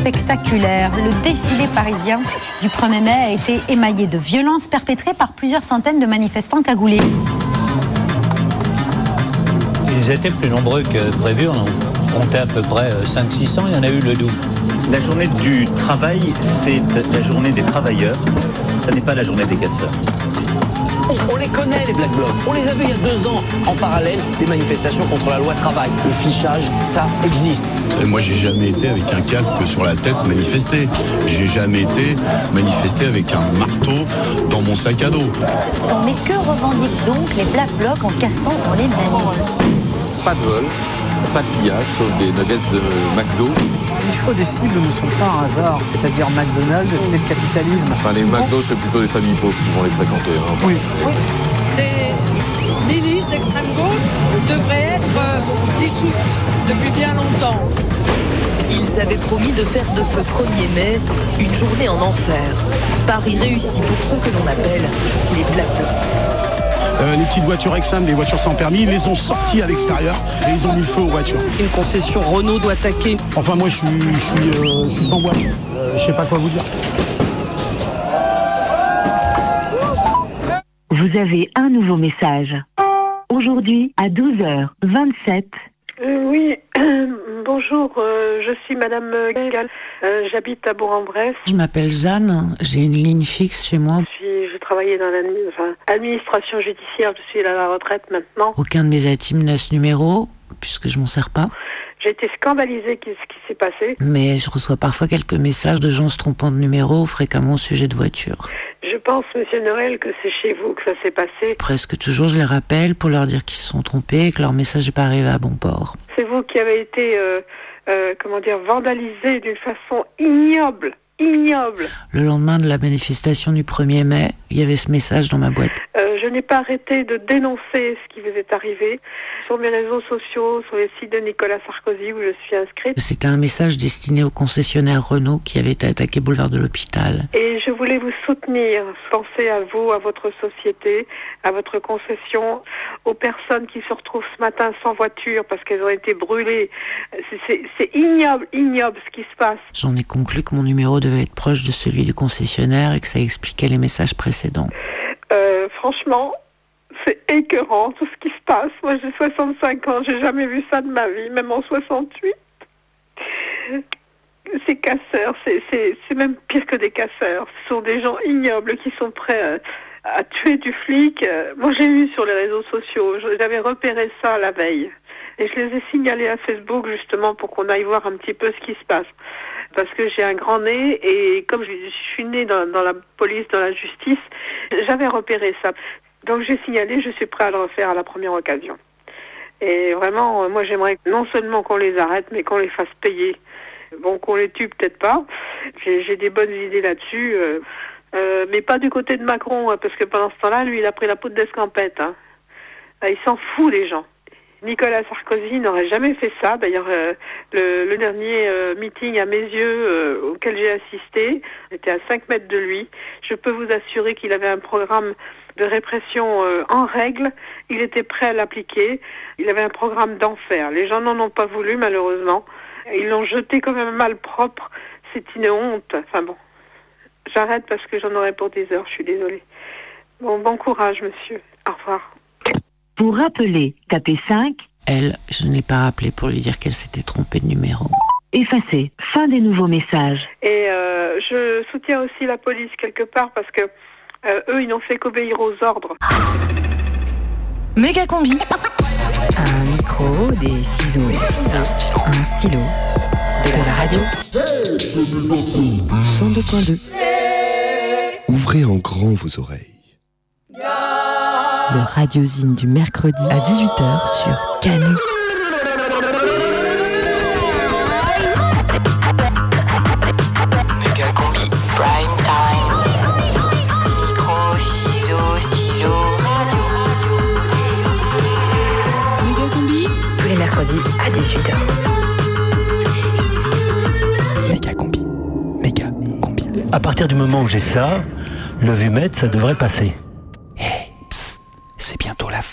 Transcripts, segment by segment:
spectaculaire. Le défilé parisien du 1er mai a été émaillé de violences perpétrées par plusieurs centaines de manifestants cagoulés. Ils étaient plus nombreux que prévu. On comptait à peu près 500-600, il y en a eu le double. La journée du travail, c'est la journée des travailleurs. Ça n'est pas la journée des casseurs. On les connaît, les Black Blocs. On les a vus il y a deux ans, en parallèle des manifestations contre la loi travail. Le fichage, ça existe. Moi, j'ai jamais été avec un casque sur la tête manifester. J'ai jamais été manifester avec un marteau dans mon sac à dos. Mais que revendiquent donc les Black Blocs en cassant dans les manifs Pas de vol, pas de pillage, sauf des nuggets de McDo. Les choix des cibles ne sont pas un hasard, c'est-à-dire McDonald's, c'est le capitalisme. Enfin, les McDo, c'est plutôt des familles pauvres qui vont les fréquenter. hein. Oui. Ces milices d'extrême gauche devraient être euh, dissoutes depuis bien longtemps. Ils avaient promis de faire de ce 1er mai une journée en enfer. Paris réussi pour ceux que l'on appelle les Black Blocs. Euh, les petites voitures Exxon, les voitures sans permis, ils les ont sorties à l'extérieur et ils ont mis le feu aux voitures. Une concession Renault doit attaquer. Enfin moi je suis, je suis, euh, je suis sans voix. Euh, je sais pas quoi vous dire. Vous avez un nouveau message. Aujourd'hui, à 12h27. Euh, oui, bonjour, euh, je suis Madame Gall, Euh, j'habite à Bourg-en-Bresse. Je m'appelle Jeanne, j'ai une ligne fixe chez moi. Je, suis, je travaillais dans l'administration judiciaire, je suis à la retraite maintenant. Aucun de mes atimes n'a ce numéro, puisque je m'en sers pas. J'ai été scandalisée de ce qui s'est passé. Mais je reçois parfois quelques messages de gens se trompant de numéro, fréquemment au sujet de voitures. Pense, Monsieur Noël, que c'est chez vous que ça s'est passé. Presque toujours, je les rappelle pour leur dire qu'ils se sont trompés et que leur message n'est pas arrivé à bon port. C'est vous qui avez été, euh, euh, comment dire, vandalisé d'une façon ignoble. Ignoble. Le lendemain de la manifestation du 1er mai, il y avait ce message dans ma boîte. Euh, je n'ai pas arrêté de dénoncer ce qui vous est arrivé sur mes réseaux sociaux, sur les sites de Nicolas Sarkozy où je suis inscrite. C'était un message destiné au concessionnaire Renault qui avait été attaqué boulevard de l'hôpital. Et je voulais vous soutenir. Pensez à vous, à votre société, à votre concession, aux personnes qui se retrouvent ce matin sans voiture parce qu'elles ont été brûlées. C'est ignoble, ignoble ce qui se passe. J'en ai conclu que mon numéro devait être proche de celui du concessionnaire et que ça expliquait les messages précédents. Euh, franchement, c'est écœurant tout ce qui se passe. Moi, j'ai 65 ans, j'ai jamais vu ça de ma vie, même en 68. Ces casseurs, c'est même pire que des casseurs. Ce sont des gens ignobles qui sont prêts à, à tuer du flic. Moi, j'ai vu sur les réseaux sociaux, j'avais repéré ça la veille. Et je les ai signalés à Facebook justement pour qu'on aille voir un petit peu ce qui se passe. Parce que j'ai un grand nez et comme je suis née dans, la police, dans la justice, j'avais repéré ça. Donc j'ai signalé, je suis prêt à le refaire à la première occasion. Et vraiment, moi j'aimerais non seulement qu'on les arrête, mais qu'on les fasse payer. Bon, qu'on les tue peut-être pas. J'ai des bonnes idées là-dessus. Euh, euh, mais pas du côté de Macron, hein, parce que pendant ce temps-là, lui, il a pris la poudre d'escampette. Hein. Il s'en fout des gens. Nicolas Sarkozy n'aurait jamais fait ça. D'ailleurs, euh, le, dernier euh, meeting à mes yeux euh, auquel j'ai assisté, j'étais à 5 mètres de lui. Je peux vous assurer qu'il avait un programme de répression en règle. Il était prêt à l'appliquer. Il avait un programme d'enfer. Les gens n'en ont pas voulu, malheureusement. Ils l'ont jeté comme un malpropre. C'est une honte. Enfin bon, j'arrête parce que j'en aurai pour des heures. Je suis désolée. Bon, bon courage, monsieur. Au revoir. Pour rappeler, tapez 5. Elle, je ne l'ai pas rappelé pour lui dire qu'elle s'était trompée de numéro. Effacez. Fin des nouveaux messages. Et euh, je soutiens aussi la police quelque part parce que euh, eux, ils n'ont fait qu'obéir aux ordres. Méga combi. Un micro, des ciseaux, un stylo, de la radio. 102.2. Ouvrez en grand vos oreilles. Le radiosine du mercredi à 18h sur Canu. Méga combi, prime time. Micro, ciseaux, stylo, Méga combi. Tous les mercredis à 18h. Méga combi. Méga combi. À partir du moment où j'ai ça, le vumètre, ça devrait passer.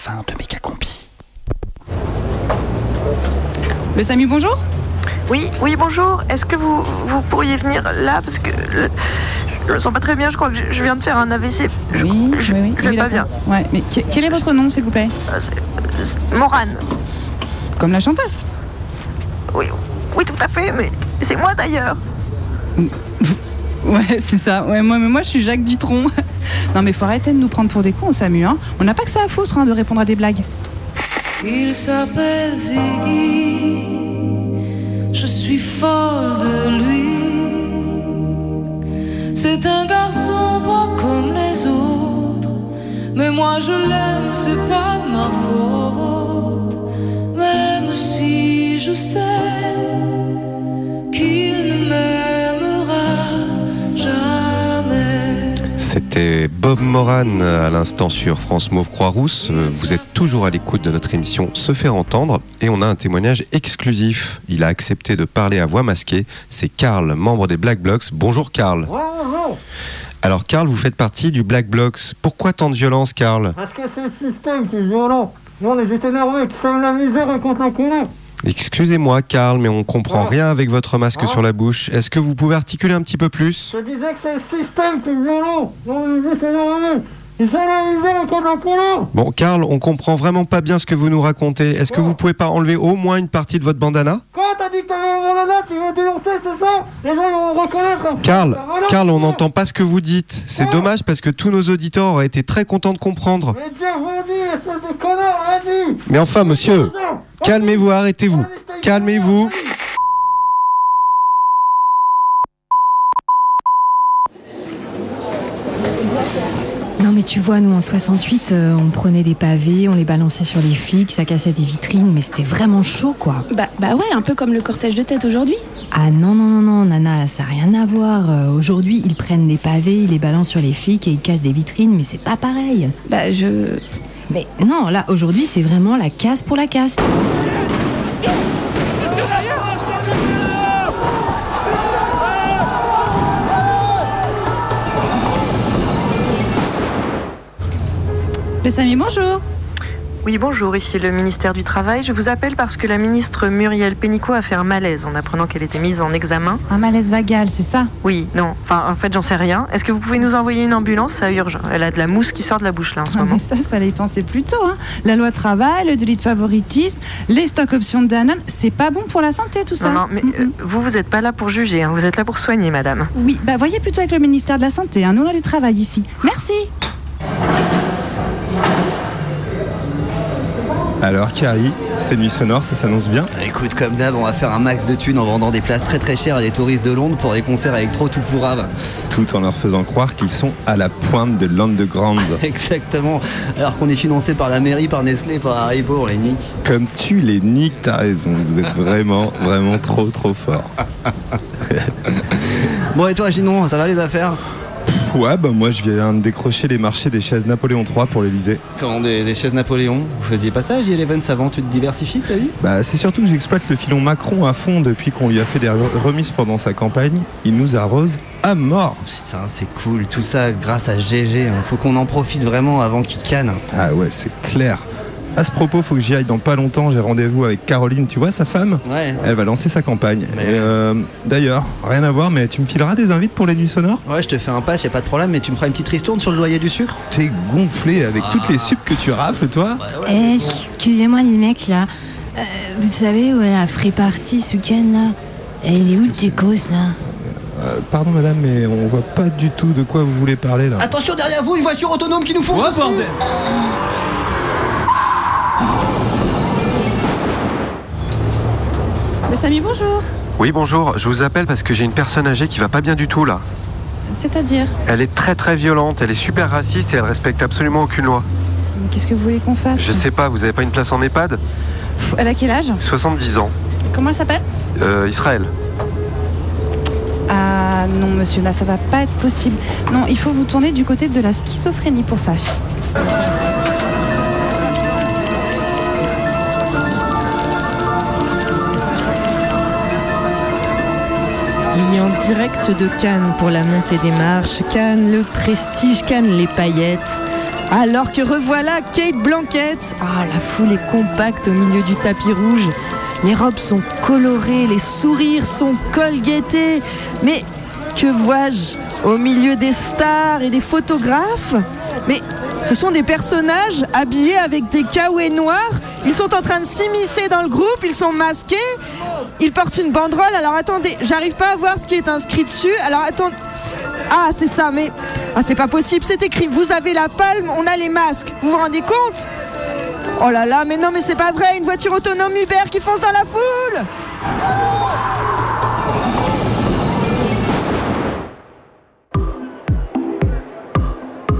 Fin de Méga combi. Le Samy, bonjour Oui, oui, bonjour. Est-ce que vous, vous pourriez venir là? Parce que le- je me sens pas très bien, je crois que je, je viens de faire un AVC. Je, Oui, je, oui, oui. je vais Oui, pas bien. Ouais, mais que- quel est votre nom, s'il vous plaît? Euh, Morane. Comme la chanteuse Oui, oui, tout à fait, mais c'est moi d'ailleurs. Ouais, c'est ça. Ouais, moi, mais moi, je suis Jacques Dutronc. non, mais faut arrêter de nous prendre pour des cons, Samu. Hein. On n'a pas que ça à foutre hein, de répondre à des blagues. Il s'appelle Ziggy, je suis folle de lui. C'est un garçon pas comme les autres, mais moi je l'aime, c'est pas de ma faute. Même si je sais C'était Bob Moran à l'instant sur France Mauve Croix-Rousse. Euh, Vous êtes toujours à l'écoute de notre émission Se faire entendre et on a un témoignage exclusif. Il a accepté de parler à voix masquée. C'est Karl, membre des Black Blocs. Bonjour Karl. Alors Karl, vous faites partie du Black Blocs. Pourquoi tant de violence Karl? Parce que c'est le système qui est violent. On est énervés, qui sème la misère et contre la colère. Excusez-moi Karl, mais on comprend rien avec votre masque Oh. sur la bouche. Est-ce que vous pouvez articuler un petit peu plus? Je disais que c'est le système qui est violent. Bon Karl, on comprend vraiment pas bien ce que vous nous racontez. Est-ce que vous pouvez pas enlever au moins une partie de votre bandana? Quand t'as dit que t'avais un bandana, tu veux dénoncer, c'est ça? Les gens vont reconnaître. Karl, Voilà. Karl, on n'entend pas ce que vous dites. C'est dommage parce que tous nos auditeurs auraient été très contents de comprendre. Mais enfin, monsieur, calmez-vous, arrêtez-vous. Calmez-vous. Mais tu vois, nous en 68, euh, on prenait des pavés, on les balançait sur les flics, ça cassait des vitrines, mais c'était vraiment chaud quoi. Bah, bah ouais, un peu comme le cortège de tête aujourd'hui. Ah non, non, non, non, Nana, ça n'a rien à voir. Euh, Aujourd'hui, ils prennent des pavés, ils les balancent sur les flics et ils cassent des vitrines, mais c'est pas pareil. Bah je... Mais non, là, aujourd'hui, c'est vraiment la casse pour la casse. Le Samy, bonjour. Oui, bonjour, ici le ministère du Travail. Je vous appelle parce que la ministre Muriel Pénicaud a fait un malaise en apprenant qu'elle était mise en examen. Un malaise vagal, c'est ça? Oui, non, enfin en fait j'en sais rien. Est-ce que vous pouvez nous envoyer une ambulance? Ça urge. Elle a de la mousse qui sort de la bouche là en ce Ah, moment. mais ça, fallait y penser plus tôt. Hein. La loi travail, le délit de favoritisme, les stocks options de Danone, c'est pas bon pour la santé tout ça. Non, non, mais euh, vous, vous n'êtes pas là pour juger, hein. vous êtes là pour soigner, madame. Oui, bah voyez plutôt avec le ministère de la Santé. Hein. Nous, on a du travail ici. Merci. Alors Carrie, ces nuits sonores, ça s'annonce bien Écoute, comme d'hab, on va faire un max de thunes en vendant des places très très chères à des touristes de Londres pour des concerts électro tout pourrave. Tout en leur faisant croire qu'ils sont à la pointe de l'underground. Exactement. Alors qu'on est financé par la mairie, par Nestlé, par Haribo, on les nique. Comme tu les niques, t'as raison. Vous êtes vraiment, vraiment trop, trop fort. Bon, et toi, Ginon, ça va les affaires? Ouais, bah moi je viens de décrocher les marchés des chaises Napoléon III pour l'Elysée. Quand des, des chaises Napoléon, vous faisiez pas ça, J11 avant, tu te diversifies, ça dit Bah c'est surtout que j'exploite le filon Macron à fond depuis qu'on lui a fait des re- remises pendant sa campagne. Il nous arrose à mort. Putain, c'est cool, tout ça grâce à GG. hein. Faut qu'on en profite vraiment avant qu'il canne. Ah ouais, c'est clair. À ce propos, faut que j'y aille dans pas longtemps. J'ai rendez-vous avec Caroline, tu vois, sa femme Ouais. Elle va lancer sa campagne. Et, euh, D'ailleurs, rien à voir, mais tu me fileras des invites pour les nuits sonores? Ouais, je te fais un pass, y a pas de problème, mais tu me feras une petite ristourne sur le loyer du sucre? T'es gonflé avec toutes les supes que tu rafles, toi? Eh, excusez-moi les mecs là. Euh, vous savez où est la free party ce week-end là? Elle est où le Técos là? Euh, Pardon madame, mais on voit pas du tout de quoi vous voulez parler là. Attention derrière vous, une voiture autonome qui nous fonce Ouais, Samy, bonjour. Oui, bonjour. Je vous appelle parce que j'ai une personne âgée qui va pas bien du tout là. C'est-à-dire Elle est très très violente, elle est super raciste et elle respecte absolument aucune loi. Mais Qu'est-ce que vous voulez qu'on fasse Je sais pas, vous avez pas une place en EHPAD Pff, Elle a quel âge 70 ans. Comment elle s'appelle Euh, Israël. Ah non, monsieur, là, ça va pas être possible. Non, il faut vous tourner du côté de la schizophrénie pour ça. Direct de Cannes pour la montée des marches. Cannes, le prestige, Cannes, les paillettes. Alors que revoilà Kate Blanquette. Ah, la foule est compacte au milieu du tapis rouge. Les robes sont colorées, les sourires sont colguettés. Mais que vois-je au milieu des stars et des photographes? Mais ce sont des personnages habillés avec des kawaii noirs. Ils sont en train de s'immiscer dans le groupe, ils sont masqués. Ils portent une banderole. Alors attendez, j'arrive pas à voir ce qui est inscrit dessus. Alors attendez. Ah, c'est ça, mais ah, c'est pas possible. C'est écrit Vous avez la palme, on a les masques. Vous vous rendez compte? Oh là là, mais non, mais c'est pas vrai. Une voiture autonome Uber qui fonce dans la foule.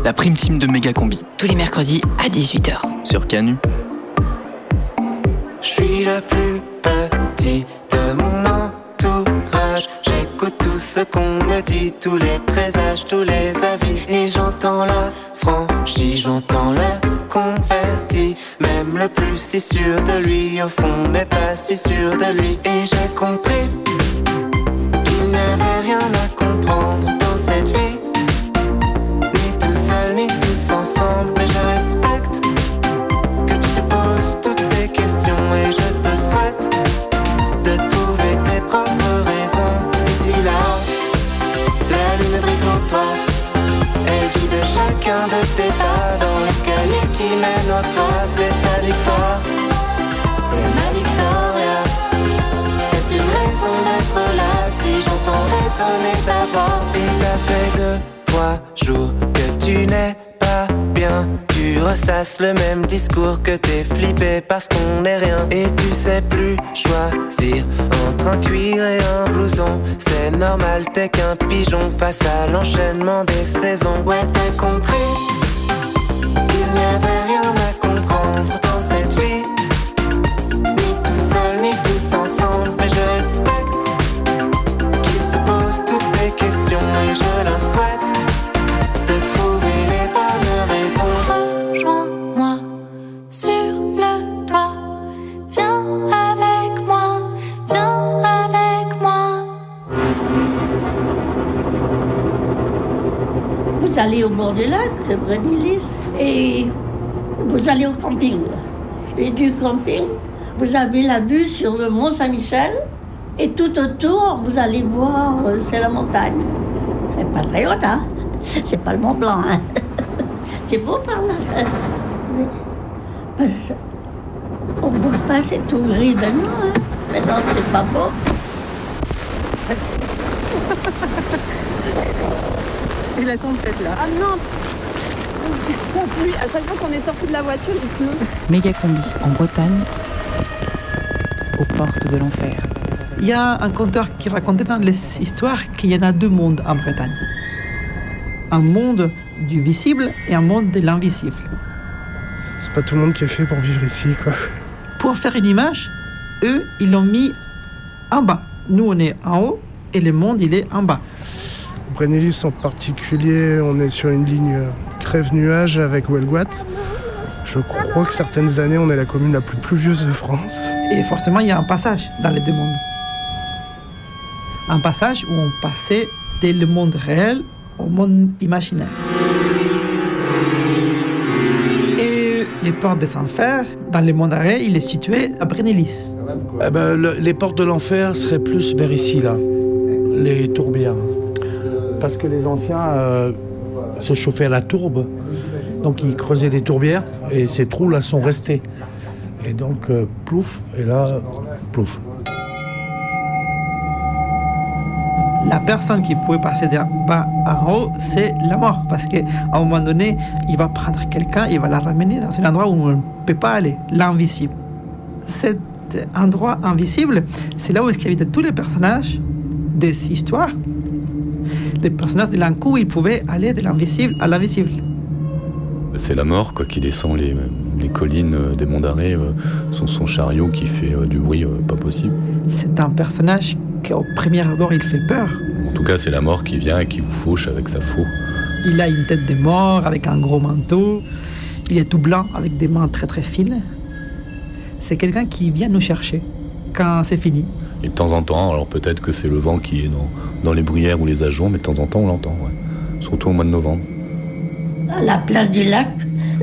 La prime team de Méga Combi. Tous les mercredis à 18h. Sur Canu. Je suis le plus petit ce qu'on me dit, tous les présages, tous les avis. Et j'entends la franchise, j'entends le confetti. Même le plus si sûr de lui, au fond, n'est pas si sûr de lui. Et j'ai compris toit. C'est ta victoire, c'est ma victoria. C'est une raison d'être là si j'entends résonner ta voix. Et ça fait deux, trois jours que tu n'es pas bien. Tu ressasses le même discours que t'es flippé parce qu'on n'est rien. Et tu sais plus choisir entre un cuir et un blouson. C'est normal, t'es qu'un pigeon face à l'enchaînement des saisons. Ouais, t'as compris qu'il n'y avait du lac, Brédilis, et vous allez au camping. Et du camping, vous avez la vue sur le Mont Saint-Michel, et tout autour, vous allez voir, euh, c'est la montagne. C'est pas très haute, hein C'est pas le Mont Blanc, hein C'est beau par là. on voit pas, c'est tout gris maintenant, hein Maintenant, c'est pas beau. C'est la tempête là. Ah non Oui, à chaque fois qu'on est sorti de la voiture, il pleut. Méga combi en Bretagne, aux portes de l'enfer. Il y a un conteur qui racontait dans les histoires qu'il y en a deux mondes en Bretagne. Un monde du visible et un monde de l'invisible. C'est pas tout le monde qui est fait pour vivre ici, quoi. Pour faire une image, eux, ils l'ont mis en bas. Nous, on est en haut et le monde, il est en bas. Brennilis en particulier, on est sur une ligne crève-nuage avec Welguat. Je crois que certaines années, on est la commune la plus pluvieuse de France. Et forcément, il y a un passage dans les deux mondes. Un passage où on passait de le monde réel au monde imaginaire. Et les portes des enfers, dans le monde réel, il est situé à Brennilis. Eh ben, le- les portes de l'enfer seraient plus vers ici, là. Les tourbières. Parce que les anciens euh, se chauffaient à la tourbe. Donc ils creusaient des tourbières et ces trous là sont restés. Et donc euh, plouf, et là, plouf. La personne qui pouvait passer d'en bas en haut, c'est la mort. Parce qu'à un moment donné, il va prendre quelqu'un, il va la ramener dans un endroit où on ne peut pas aller, l'invisible. Cet endroit invisible, c'est là où est-ce habitent tous les personnages des histoires. Les personnages de l'Ancou, ils pouvaient aller de l'invisible à l'invisible. C'est la mort quoi, qui descend les, les collines euh, des monts d'arrêt, euh, son, son chariot qui fait euh, du bruit euh, pas possible. C'est un personnage qu'au premier abord, il fait peur. En tout cas, c'est la mort qui vient et qui vous fauche avec sa faux. Il a une tête de mort avec un gros manteau. Il est tout blanc avec des mains très très fines. C'est quelqu'un qui vient nous chercher quand c'est fini. Et de temps en temps, alors peut-être que c'est le vent qui est dans, dans les bruyères ou les ajoncs, mais de temps en temps on l'entend, ouais. surtout au mois de novembre. À la place du lac,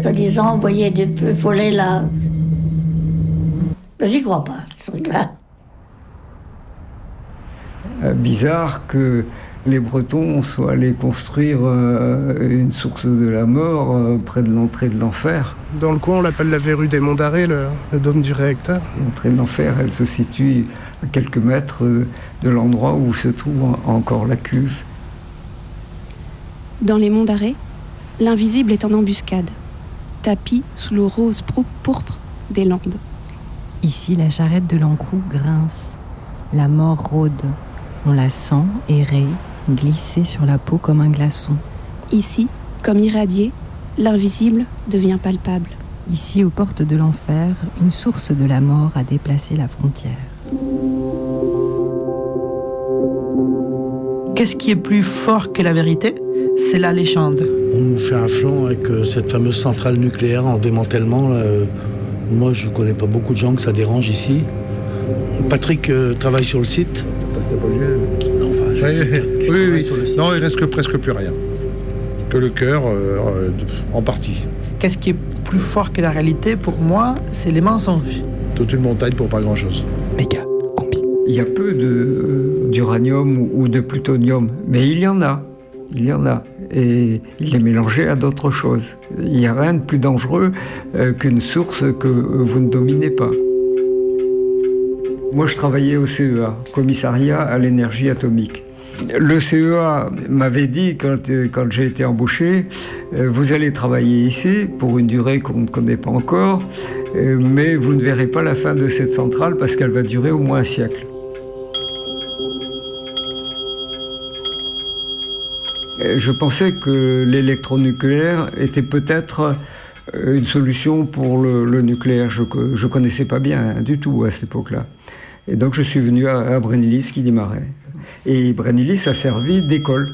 en disant, vous voyez des feux follets là. J'y crois pas, ce truc-là. Euh, bizarre que les Bretons soient allés construire euh, une source de la mort euh, près de l'entrée de l'enfer. Dans le coin, on l'appelle la verrue des Monts d'Arrée, le, le dôme du réacteur. L'entrée de l'enfer, elle se situe à quelques mètres euh, de l'endroit où se trouve en- encore la cuve. Dans les monts d'arrêt, l'invisible est en embuscade, tapis sous le rose pourpre des landes. Ici, la charrette de l'encou grince. La mort rôde. On la sent errer, glisser sur la peau comme un glaçon. Ici, comme irradié, l'invisible devient palpable. Ici, aux portes de l'enfer, une source de la mort a déplacé la frontière. Qu'est-ce qui est plus fort que la vérité? C'est la légende. On nous fait un flanc avec euh, cette fameuse centrale nucléaire en démantèlement. là, euh, moi, je connais pas beaucoup de gens que ça dérange ici. Patrick euh, travaille sur le site. Non, enfin, je- Oui, tu oui, travailles oui. sur le site. Non, il reste que presque plus rien. Que le cœur, euh, euh, en partie. Qu'est-ce qui est plus fort que la réalité? Pour moi, c'est les mensonges. Toute une montagne pour pas grand-chose. Il y a peu d'uranium ou- de plutonium, mais il y en a. Il y en a. Et il est mélangé à d'autres choses. Il n'y a rien de plus dangereux euh, qu'une source que euh, vous ne dominez pas. Moi, je travaillais au CEA, commissariat à l'énergie atomique. Le CEA m'avait dit, quand, euh, quand j'ai été embauché, vous allez travailler ici pour une durée qu'on ne connaît pas encore, mais vous ne verrez pas la fin de cette centrale parce qu'elle va durer au moins un siècle. Euh, Je pensais que l'électronucléaire était peut-être euh, une solution pour le, nucléaire. Je ne connaissais pas bien hein, du tout à cette époque-là. Et donc je suis venu à, à Brennilis qui démarrait. Et Brennilis a servi d'école.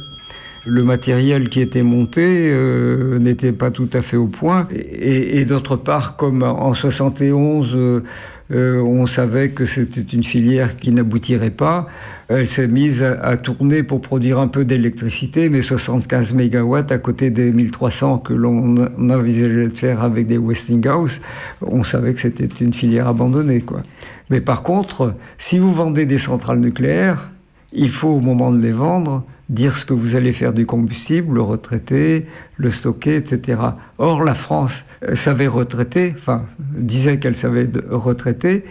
Le matériel qui était monté euh, n'était pas tout à fait au point. Et, d'autre part, comme en 71, euh, euh, on savait que c'était une filière qui n'aboutirait pas, elle s'est mise à, à tourner pour produire un peu d'électricité, mais 75 mégawatts à côté des 1300 que l'on envisageait de faire avec des Westinghouse, on savait que c'était une filière abandonnée. Quoi. Mais par contre, si vous vendez des centrales nucléaires, il faut au moment de les vendre dire ce que vous allez faire du combustible, le retraiter, le stocker, etc. Or, la France euh, savait retraiter, enfin, disait qu'elle savait retraiter,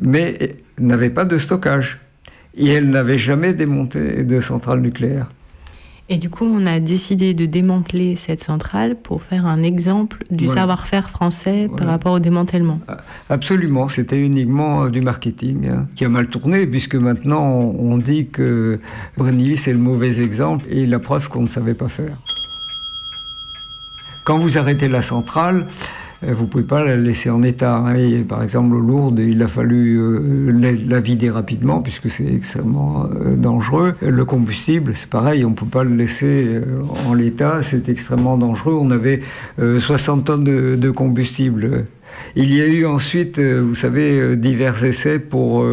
mais n'avait pas de stockage. Et elle n'avait jamais démonté de centrale nucléaire. Et du coup, on a décidé de démanteler cette centrale pour faire un exemple du Voilà. savoir-faire français par rapport au démantèlement. Absolument, c'était uniquement euh, du marketing hein, qui a mal tourné, puisque maintenant on dit que Brennilis est le mauvais exemple et la preuve qu'on ne savait pas faire. Quand vous arrêtez la centrale, euh, vous pouvez pas la laisser en état. hein. Par exemple, au Lourdes, il a fallu euh, la, vider rapidement puisque c'est extrêmement euh, dangereux. Le combustible, c'est pareil, on peut pas le laisser en l'état, c'est extrêmement dangereux. On avait euh, 60 tonnes de, combustible. Il y a eu ensuite, vous savez, divers essais pour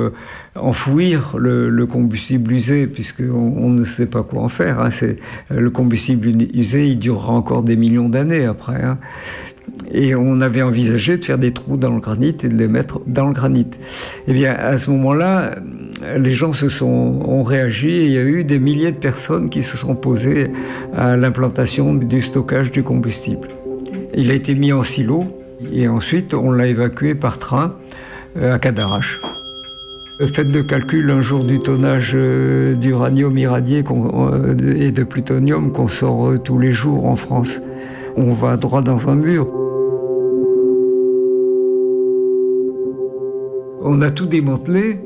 enfouir le, le combustible usé, puisqu'on on ne sait pas quoi en faire. hein. Le combustible usé, il durera encore des millions d'années après. hein. Et on avait envisagé de faire des trous dans le granit et de les mettre dans le granit. Eh bien, à ce moment-là, les gens se sont, ont réagi et il y a eu des milliers de personnes qui se sont posées à l'implantation du stockage du combustible. Il a été mis en silo et ensuite on l'a évacué par train euh, à Cadarache. Faites le calcul un jour du tonnage euh, d'uranium irradié euh, et de plutonium qu'on sort tous les jours en France. On va droit dans un mur. On a tout démantelé,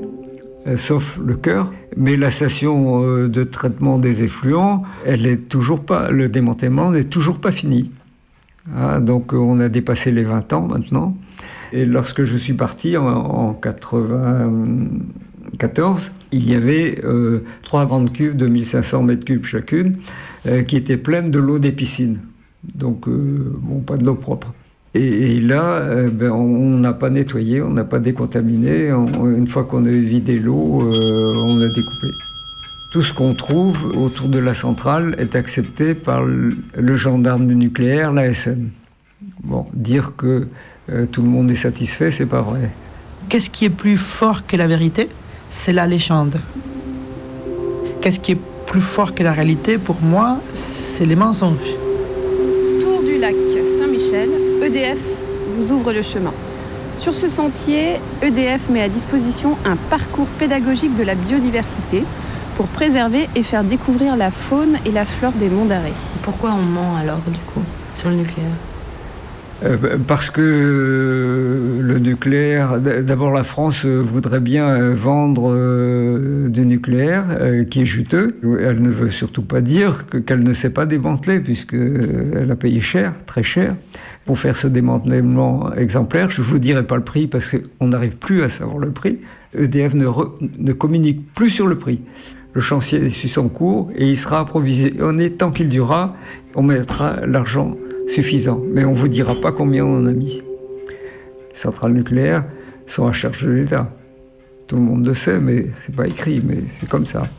euh, sauf le cœur, mais la station euh, de traitement des effluents, elle est toujours pas, le démantèlement n'est toujours pas fini. Hein, donc euh, on a dépassé les 20 ans maintenant. Et lorsque je suis parti en, en 94, il y avait trois grandes cuves de 1500 mètres cubes chacune qui étaient pleines de l'eau des piscines. Donc, bon, pas de l'eau propre. Et, là, euh, ben, on n'a pas nettoyé, on n'a pas décontaminé. On- une fois qu'on a vidé l'eau, euh, on a découpé. Tout ce qu'on trouve autour de la centrale est accepté par le le gendarme du nucléaire, l'ASN. Bon, dire que euh, tout le monde est satisfait, c'est pas vrai. Qu'est-ce qui est plus fort que la vérité? C'est la légende. Qu'est-ce qui est plus fort que la réalité? Pour moi, c'est les mensonges. Tour du lac Saint-Michel, EDF ouvre le chemin. Sur ce sentier, EDF met à disposition un parcours pédagogique de la biodiversité pour préserver et faire découvrir la faune et la flore des monts d'Arrée. Pourquoi on ment alors, du coup, sur le nucléaire? Euh, parce que euh, le nucléaire, d'abord la France euh, voudrait bien vendre du nucléaire qui est juteux. Elle ne veut surtout pas dire que- qu'elle ne sait pas démanteler puisqu'elle a payé cher, très cher, pour faire ce démantèlement exemplaire. Je ne vous dirai pas le prix parce qu'on n'arrive plus à savoir le prix. EDF ne, communique plus sur le prix. Le chantier suit son cours et il sera approvisionné tant qu'il durera. On mettra l'argent suffisant, mais on ne vous dira pas combien on en a mis. Les centrales nucléaires sont à charge de l'État. Tout le monde le sait, mais c'est pas écrit, mais c'est comme ça.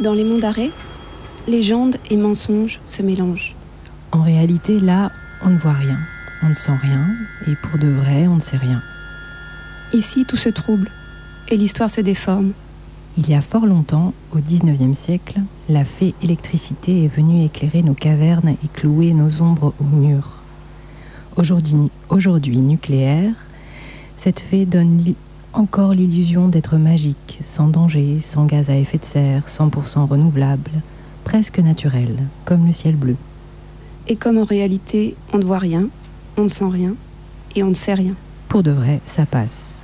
Dans les monts d'arrêt, légende et mensonges se mélangent. En réalité, là, on ne voit rien, on ne sent rien, et pour de vrai, on ne sait rien. Ici, tout se trouble et l'histoire se déforme. Il y a fort longtemps, au XIXe siècle, la fée électricité est venue éclairer nos cavernes et clouer nos ombres au mur. Aujourd'hui, aujourd'hui nucléaire, cette fée donne encore l'illusion d'être magique, sans danger, sans gaz à effet de serre, 100% renouvelable, presque naturel, comme le ciel bleu. Et comme en réalité, on ne voit rien, on ne sent rien et on ne sait rien. Pour de vrai, ça passe.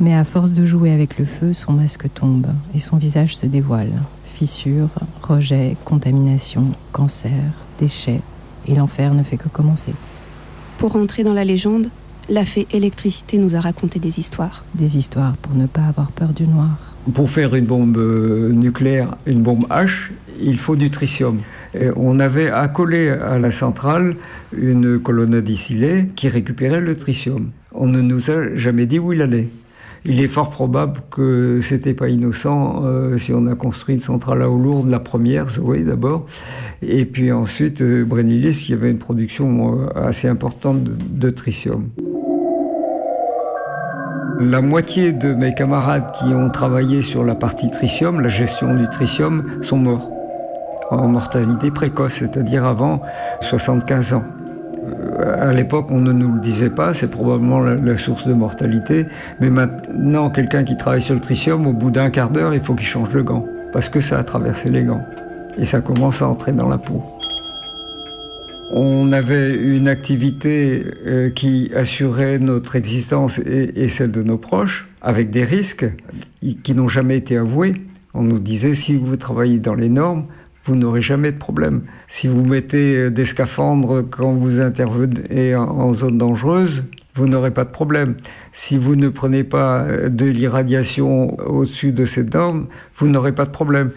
Mais à force de jouer avec le feu, son masque tombe et son visage se dévoile. Fissures, rejets, contamination, cancer, déchets, et l'enfer ne fait que commencer. Pour entrer dans la légende, la fée électricité nous a raconté des histoires. Des histoires pour ne pas avoir peur du noir. Pour faire une bombe euh, nucléaire, une bombe H, il faut du tritium. Et on avait accolé à la centrale une colonne distillée qui récupérait le tritium. On ne nous a jamais dit où il allait. Il est fort probable que c'était pas innocent euh, si on a construit une centrale à eau lourde, la première, Zoé d'abord, et puis ensuite euh, qui avait une production euh, assez importante de, de tritium. La moitié de mes camarades qui ont travaillé sur la partie tritium, la gestion du tritium, sont morts en mortalité précoce, c'est-à-dire avant 75 ans. Euh, À l'époque, on ne nous le disait pas, c'est probablement la, la source de mortalité. Mais maintenant, quelqu'un qui travaille sur le tritium, au bout d'un quart d'heure, il faut qu'il change de gant, parce que ça a traversé les gants. Et ça commence à entrer dans la peau. On avait une activité euh, qui assurait notre existence et, celle de nos proches, avec des risques qui n'ont jamais été avoués. On nous disait, si vous travaillez dans les normes, vous n'aurez jamais de problème. Si vous mettez euh, des scaphandres quand vous intervenez en, zone dangereuse, vous n'aurez pas de problème. Si vous ne prenez pas euh, de l'irradiation au-dessus de ces normes, vous n'aurez pas de problème.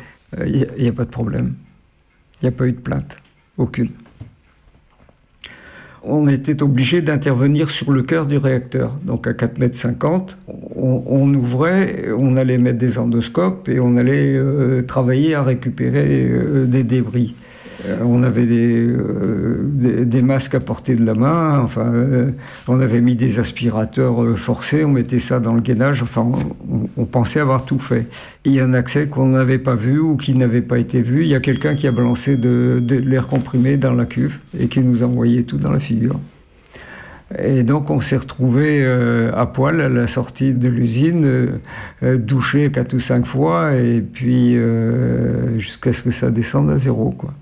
Il n'y a, a pas de problème. Il n'y a pas eu de plainte. Aucune on était obligé d'intervenir sur le cœur du réacteur. Donc à 4,50 m, on, on, ouvrait, on allait mettre des endoscopes et on allait euh, travailler à récupérer euh, des débris. Euh, on avait des, des, des, masques à portée de la main, enfin, on avait mis des aspirateurs forcés, on mettait ça dans le gainage, enfin, on, pensait avoir tout fait. Il y a un accès qu'on n'avait pas vu ou qui n'avait pas été vu. Il y a quelqu'un qui a balancé de, l'air comprimé dans la cuve et qui nous a envoyé tout dans la figure. Et donc on s'est retrouvé euh, à poil à la sortie de l'usine, euh, douché quatre ou cinq fois, et puis euh, jusqu'à ce que ça descende à zéro. Quoi.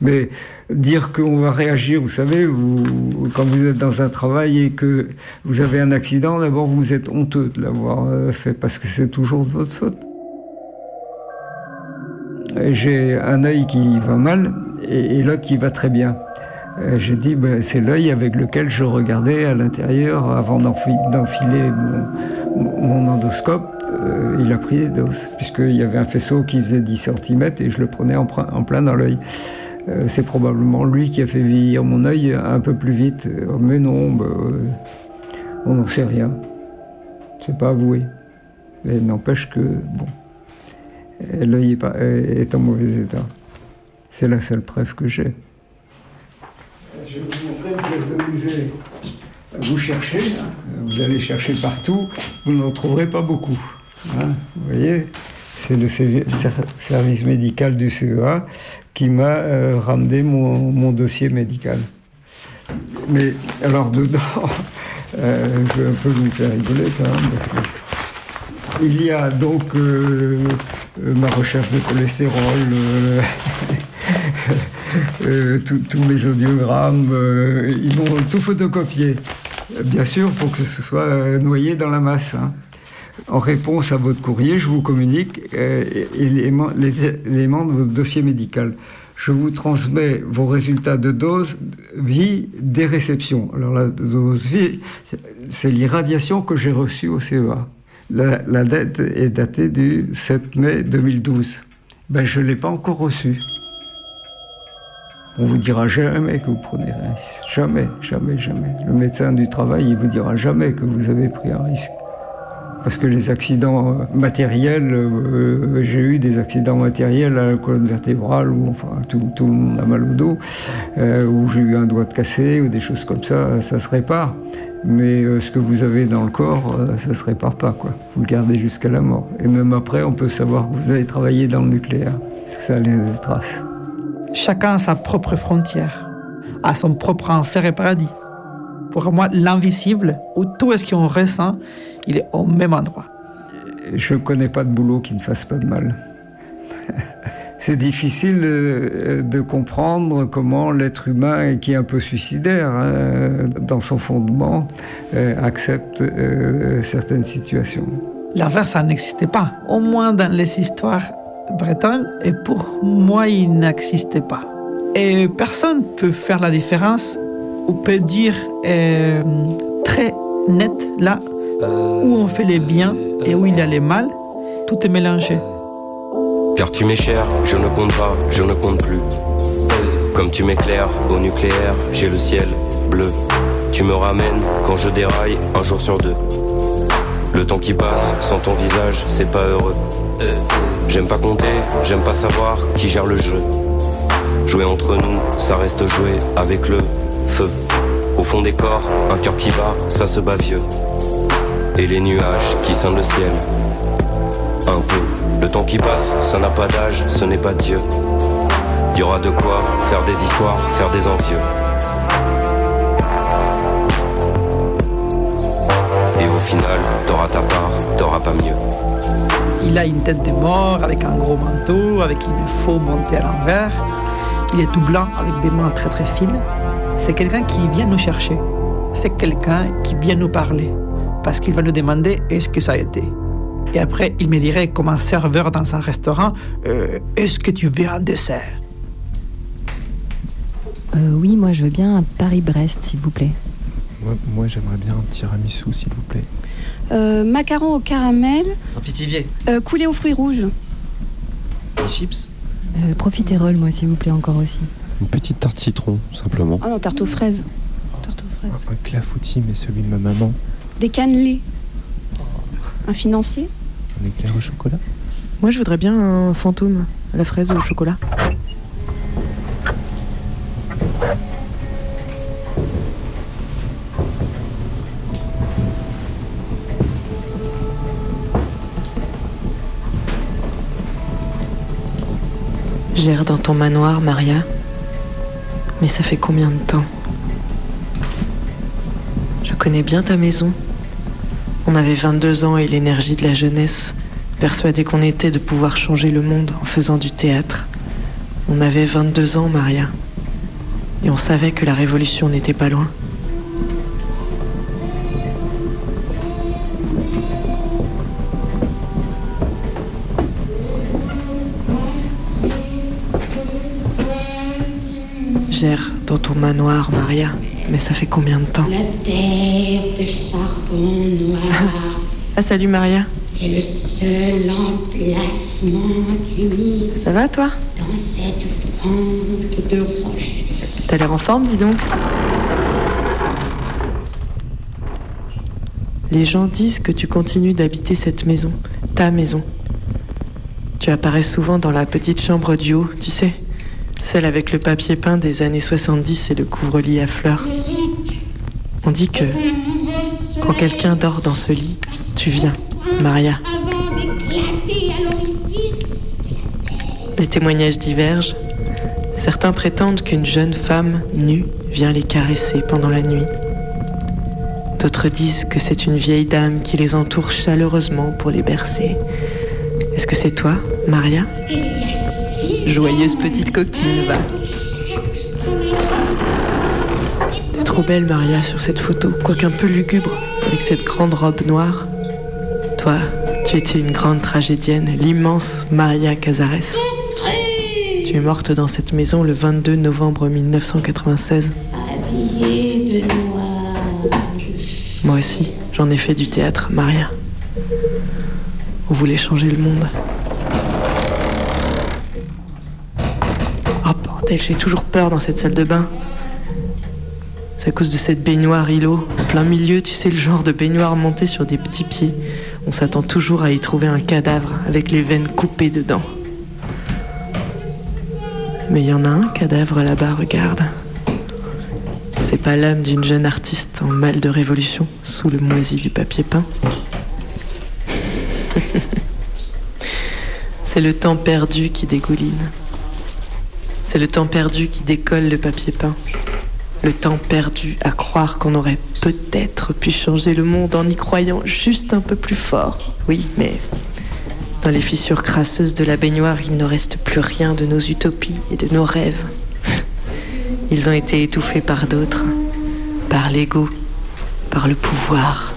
Mais dire qu'on va réagir, vous savez, vous, quand vous êtes dans un travail et que vous avez un accident, d'abord vous êtes honteux de l'avoir fait parce que c'est toujours de votre faute. J'ai un œil qui va mal et, l'autre qui va très bien. J'ai dit, ben, c'est l'œil avec lequel je regardais à l'intérieur avant d'enfiler mon, endoscope. Euh, il a pris des doses, puisqu'il y avait un faisceau qui faisait 10 cm et je le prenais en, en plein dans l'œil. Euh, c'est probablement lui qui a fait vieillir mon œil un peu plus vite. Mais non, ben, on n'en sait rien. C'est pas avoué. Mais n'empêche que, bon, l'œil est, en mauvais état. C'est la seule preuve que j'ai. amusez à vous chercher, hein. vous allez chercher partout, vous n'en trouverez pas beaucoup. hein. Vous voyez, c'est le servi- ser- service médical du CEA qui m'a euh, ramené mon, dossier médical. Mais alors dedans, euh, je vais un peu vous faire rigoler quand même, parce que il y a donc euh, ma recherche de cholestérol, tous mes audiogrammes, ils m'ont tout photocopié. Bien sûr, pour que ce soit noyé dans la masse. hein. En réponse à votre courrier, je vous communique euh, les éléments de votre dossier médical. Je vous transmets vos résultats de dose vie des réceptions. Alors la dose vie, c'est- l'irradiation que j'ai reçue au CEA. La, la date est datée du 7 mai 2012. Ben, je ne l'ai pas encore reçue. On vous dira jamais que vous prenez un risque. Jamais, jamais, jamais. Le médecin du travail, il vous dira jamais que vous avez pris un risque. Parce que les accidents euh, matériels, euh, j'ai eu des accidents matériels à la colonne vertébrale, où enfin, tout, le monde a mal au dos, euh, où j'ai eu un doigt cassé, ou des choses comme ça, ça se répare. Mais euh, ce que vous avez dans le corps, euh, ça se répare pas, quoi. Vous le gardez jusqu'à la mort. Et même après, on peut savoir que vous avez travaillé dans le nucléaire, parce que ça a des traces. Chacun a sa propre frontière, a son propre enfer et paradis. Pour moi, l'invisible, où tout ce qu'on ressent, il est au même endroit. Je ne connais pas de boulot qui ne fasse pas de mal. C'est difficile euh, de comprendre comment l'être humain, qui est un peu suicidaire hein, dans son fondement, euh, accepte euh, certaines situations. L'enfer, ça n'existait pas. Au moins dans les histoires bretonnes, et pour moi, il n'existait pas. Et personne peut faire la différence ou peut dire euh, très net là où on fait les biens et où il y a les mal. Tout est mélangé. Car tu m'es cher, je ne compte pas, je ne compte plus. Comme tu m'éclaires au nucléaire, j'ai le ciel bleu. Tu me ramènes quand je déraille un jour sur deux. Le temps qui passe sans ton visage, c'est pas heureux. J'aime pas compter, j'aime pas savoir qui gère le jeu. Jouer entre nous, ça reste jouer avec le Au fond des corps, un cœur qui bat, ça se bat vieux. Et les nuages qui scindent le ciel. Un peu. Le temps qui passe, ça n'a pas d'âge, ce n'est pas Dieu. Y aura de quoi faire des histoires, faire des envieux. Et au final, t'auras ta part, t'auras pas mieux. Il a une tête de mort avec un gros manteau, avec une faux montée à l'envers. Il est tout blanc avec des mains très très fines. C'est quelqu'un qui vient nous chercher. C'est quelqu'un qui vient nous parler. Parce qu'il va nous demander est-ce que ça a été? Et après, il me dirait comme un serveur dans un restaurant euh, est-ce que tu veux un dessert? Euh, oui, moi je veux bien un Paris-Brest, s'il vous plaît. Moi, moi, j'aimerais bien un tiramisu, s'il vous plaît. Euh, macaron au caramel, Un pitivier. euh, coulé aux fruits rouges. Des chips Euh, profiterole, moi, s'il vous plaît, encore aussi. Une petite tarte citron, simplement. Ah non, tarte aux fraises. Tarte aux fraises. Un clafoutis, mais celui de ma maman. Des cannelés. Un financier Un éclair au chocolat. Moi, je voudrais bien un fantôme à la fraise au chocolat. J'erre dans ton manoir, Maria. Mais ça fait combien de temps Je connais bien ta maison. On avait 22 ans et l'énergie de la jeunesse, persuadés qu'on était de pouvoir changer le monde en faisant du théâtre. On avait 22 ans, Maria. Et on savait que la révolution n'était pas loin. Dans ton manoir, Maria. Mais ça fait combien de temps La terre de charbon noir Ah, salut Maria. est le seul emplacement humide Ça va, toi dans cette bande de roches. T'as l'air en forme, dis donc. Les gens disent que tu continues d'habiter cette maison, ta maison. Tu apparais souvent dans la petite chambre du haut, tu sais, celle avec le papier peint des années 70 et le couvre-lit à fleurs. On dit que quand quelqu'un dort dans ce lit, tu viens, Maria. Les témoignages divergent. Certains prétendent qu'une jeune femme nue vient les caresser pendant la nuit. D'autres disent que c'est une vieille dame qui les entoure chaleureusement pour les bercer. Est-ce que c'est toi, Maria? Joyeuse petite coquine, va. T'es trop belle, Maria, sur cette photo, quoiqu'un peu lugubre, avec cette grande robe noire. Toi, tu étais une grande tragédienne, l'immense Maria Casares. Tu es morte dans cette maison le 22 novembre 1996. Habillé de noir. Moi aussi, j'en ai fait du théâtre, Maria. On voulait changer le monde. Bordel, j'ai toujours peur dans cette salle de bain. C'est à cause de cette baignoire îlot. En plein milieu, tu sais, le genre de baignoire montée sur des petits pieds. On s'attend toujours à y trouver un cadavre avec les veines coupées dedans. Mais il y en a un cadavre là-bas, regarde. C'est pas l'âme d'une jeune artiste en mal de révolution sous le moisi du papier peint. C'est le temps perdu qui dégouline. C'est le temps perdu qui décolle le papier peint. Le temps perdu à croire qu'on aurait peut-être pu changer le monde en y croyant juste un peu plus fort. Oui, mais dans les fissures crasseuses de la baignoire, il ne reste plus rien de nos utopies et de nos rêves. Ils ont été étouffés par d'autres, par l'ego, par le pouvoir,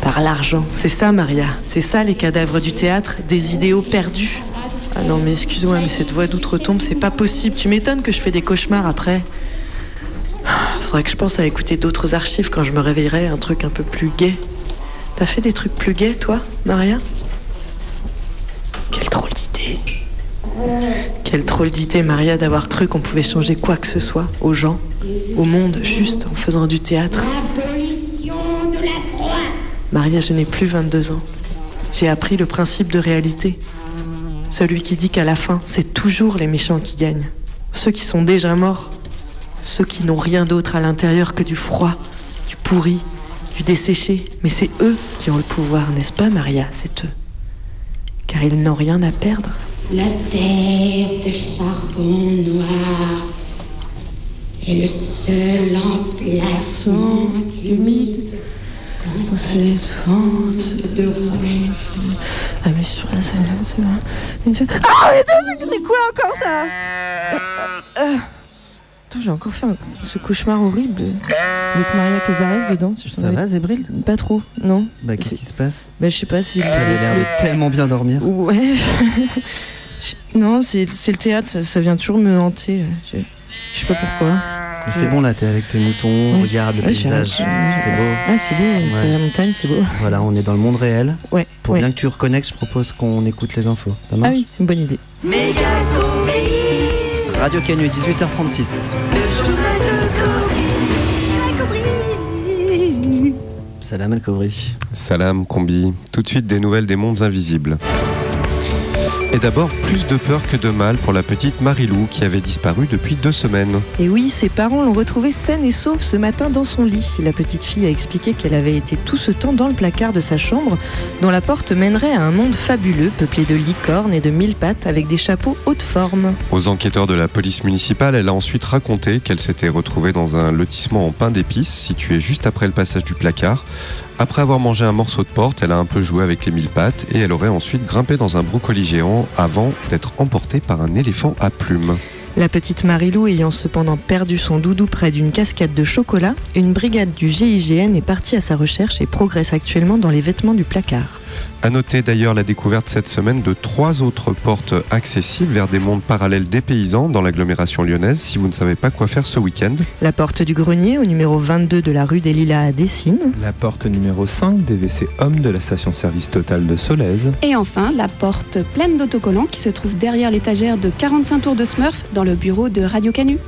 par l'argent. C'est ça, Maria. C'est ça, les cadavres du théâtre, des idéaux perdus. Ah non, mais excuse-moi, mais cette voix d'outre-tombe, c'est pas possible. Tu m'étonnes que je fais des cauchemars après. Faudrait que je pense à écouter d'autres archives quand je me réveillerai, un truc un peu plus gai. T'as fait des trucs plus gays, toi, Maria? Quelle drôle d'idée. Quelle drôle d'idée, Maria, d'avoir cru qu'on pouvait changer quoi que ce soit aux gens, au monde, juste en faisant du théâtre. Maria, je n'ai plus 22 ans. J'ai appris le principe de réalité. Celui qui dit qu'à la fin, c'est toujours les méchants qui gagnent. Ceux qui sont déjà morts. Ceux qui n'ont rien d'autre à l'intérieur que du froid, du pourri, du desséché. Mais c'est eux qui ont le pouvoir, n'est-ce pas, Maria? C'est eux. Car ils n'ont rien à perdre. La terre de charbon noir est le seul emplacement humide dans cette fente de roche. Ah, mais sur la salle, c'est vrai. Ah, mais c'est quoi encore ça? Euh, euh, Attends, j'ai encore fait un- ce cauchemar horrible avec Maria Casares dedans. je Ça va, Zébril? Pas trop, non. Bah, qu'est-ce qui se passe? Bah, je sais pas si. T'avais l'air de tellement bien dormir. Ouais. Non, c'est le théâtre, ça, ça vient toujours me hanter. je sais pas pourquoi. Mais C'est bon là, t'es avec tes moutons, Ouais. regarde le Ouais, paysage, c'est j'ai- beau. Ah, c'est beau, c'est la montagne, c'est beau. Voilà, on est dans le monde réel. Ouais. Pour ouais. bien que tu reconnectes, je propose qu'on écoute les infos. Ça Ah marche oui, une bonne idée. Radio Canu, 18h36. Salam El Kobri. Salam Combi, tout de suite des nouvelles des mondes invisibles. Et d'abord, plus de peur que de mal pour la petite Marilou qui avait disparu depuis deux semaines. Et oui, ses parents l'ont retrouvée saine et sauve ce matin dans son lit. La petite fille a expliqué qu'elle avait été tout ce temps dans le placard de sa chambre, dont la porte mènerait à un monde fabuleux, peuplé de licornes et de mille pattes avec des chapeaux haute forme. Aux enquêteurs de la police municipale, elle a ensuite raconté qu'elle s'était retrouvée dans un lotissement en pain d'épices situé juste après le passage du placard. Après avoir mangé un morceau de porte, elle a un peu joué avec les mille pattes et elle aurait ensuite grimpé dans un brocoli géant avant d'être emportée par un éléphant à plumes. La petite Marilou ayant cependant perdu son doudou près d'une cascade de chocolat, une brigade du GIGN est partie à sa recherche et progresse actuellement dans les vêtements du placard. À noter d'ailleurs la découverte cette semaine de trois autres portes accessibles vers des mondes parallèles des paysans dans l'agglomération lyonnaise si vous ne savez pas quoi faire ce week-end. La porte du grenier au numéro 22 de la rue des Lilas à Dessines. La porte numéro 5 des WC Hommes de la station-service totale de Solèze. Et enfin, la porte pleine d'autocollants qui se trouve derrière l'étagère de 45 tours de Smurf dans le bureau de Radio Canu.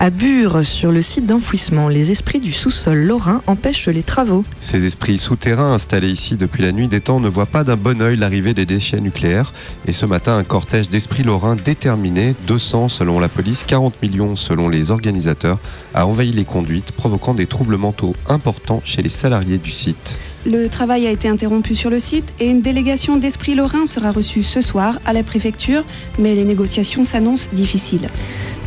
À Bure, sur le site d'enfouissement, les esprits du sous-sol lorrain empêchent les travaux. Ces esprits souterrains installés ici depuis la nuit des temps ne voient pas d'un bon oeil l'arrivée des déchets nucléaires. Et ce matin, un cortège d'esprits lorrains déterminés, 200 selon la police, 40 millions selon les organisateurs, a envahi les conduites, provoquant des troubles mentaux importants chez les salariés du site. Le travail a été interrompu sur le site et une délégation d'Esprit Lorrain sera reçue ce soir à la préfecture, mais les négociations s'annoncent difficiles.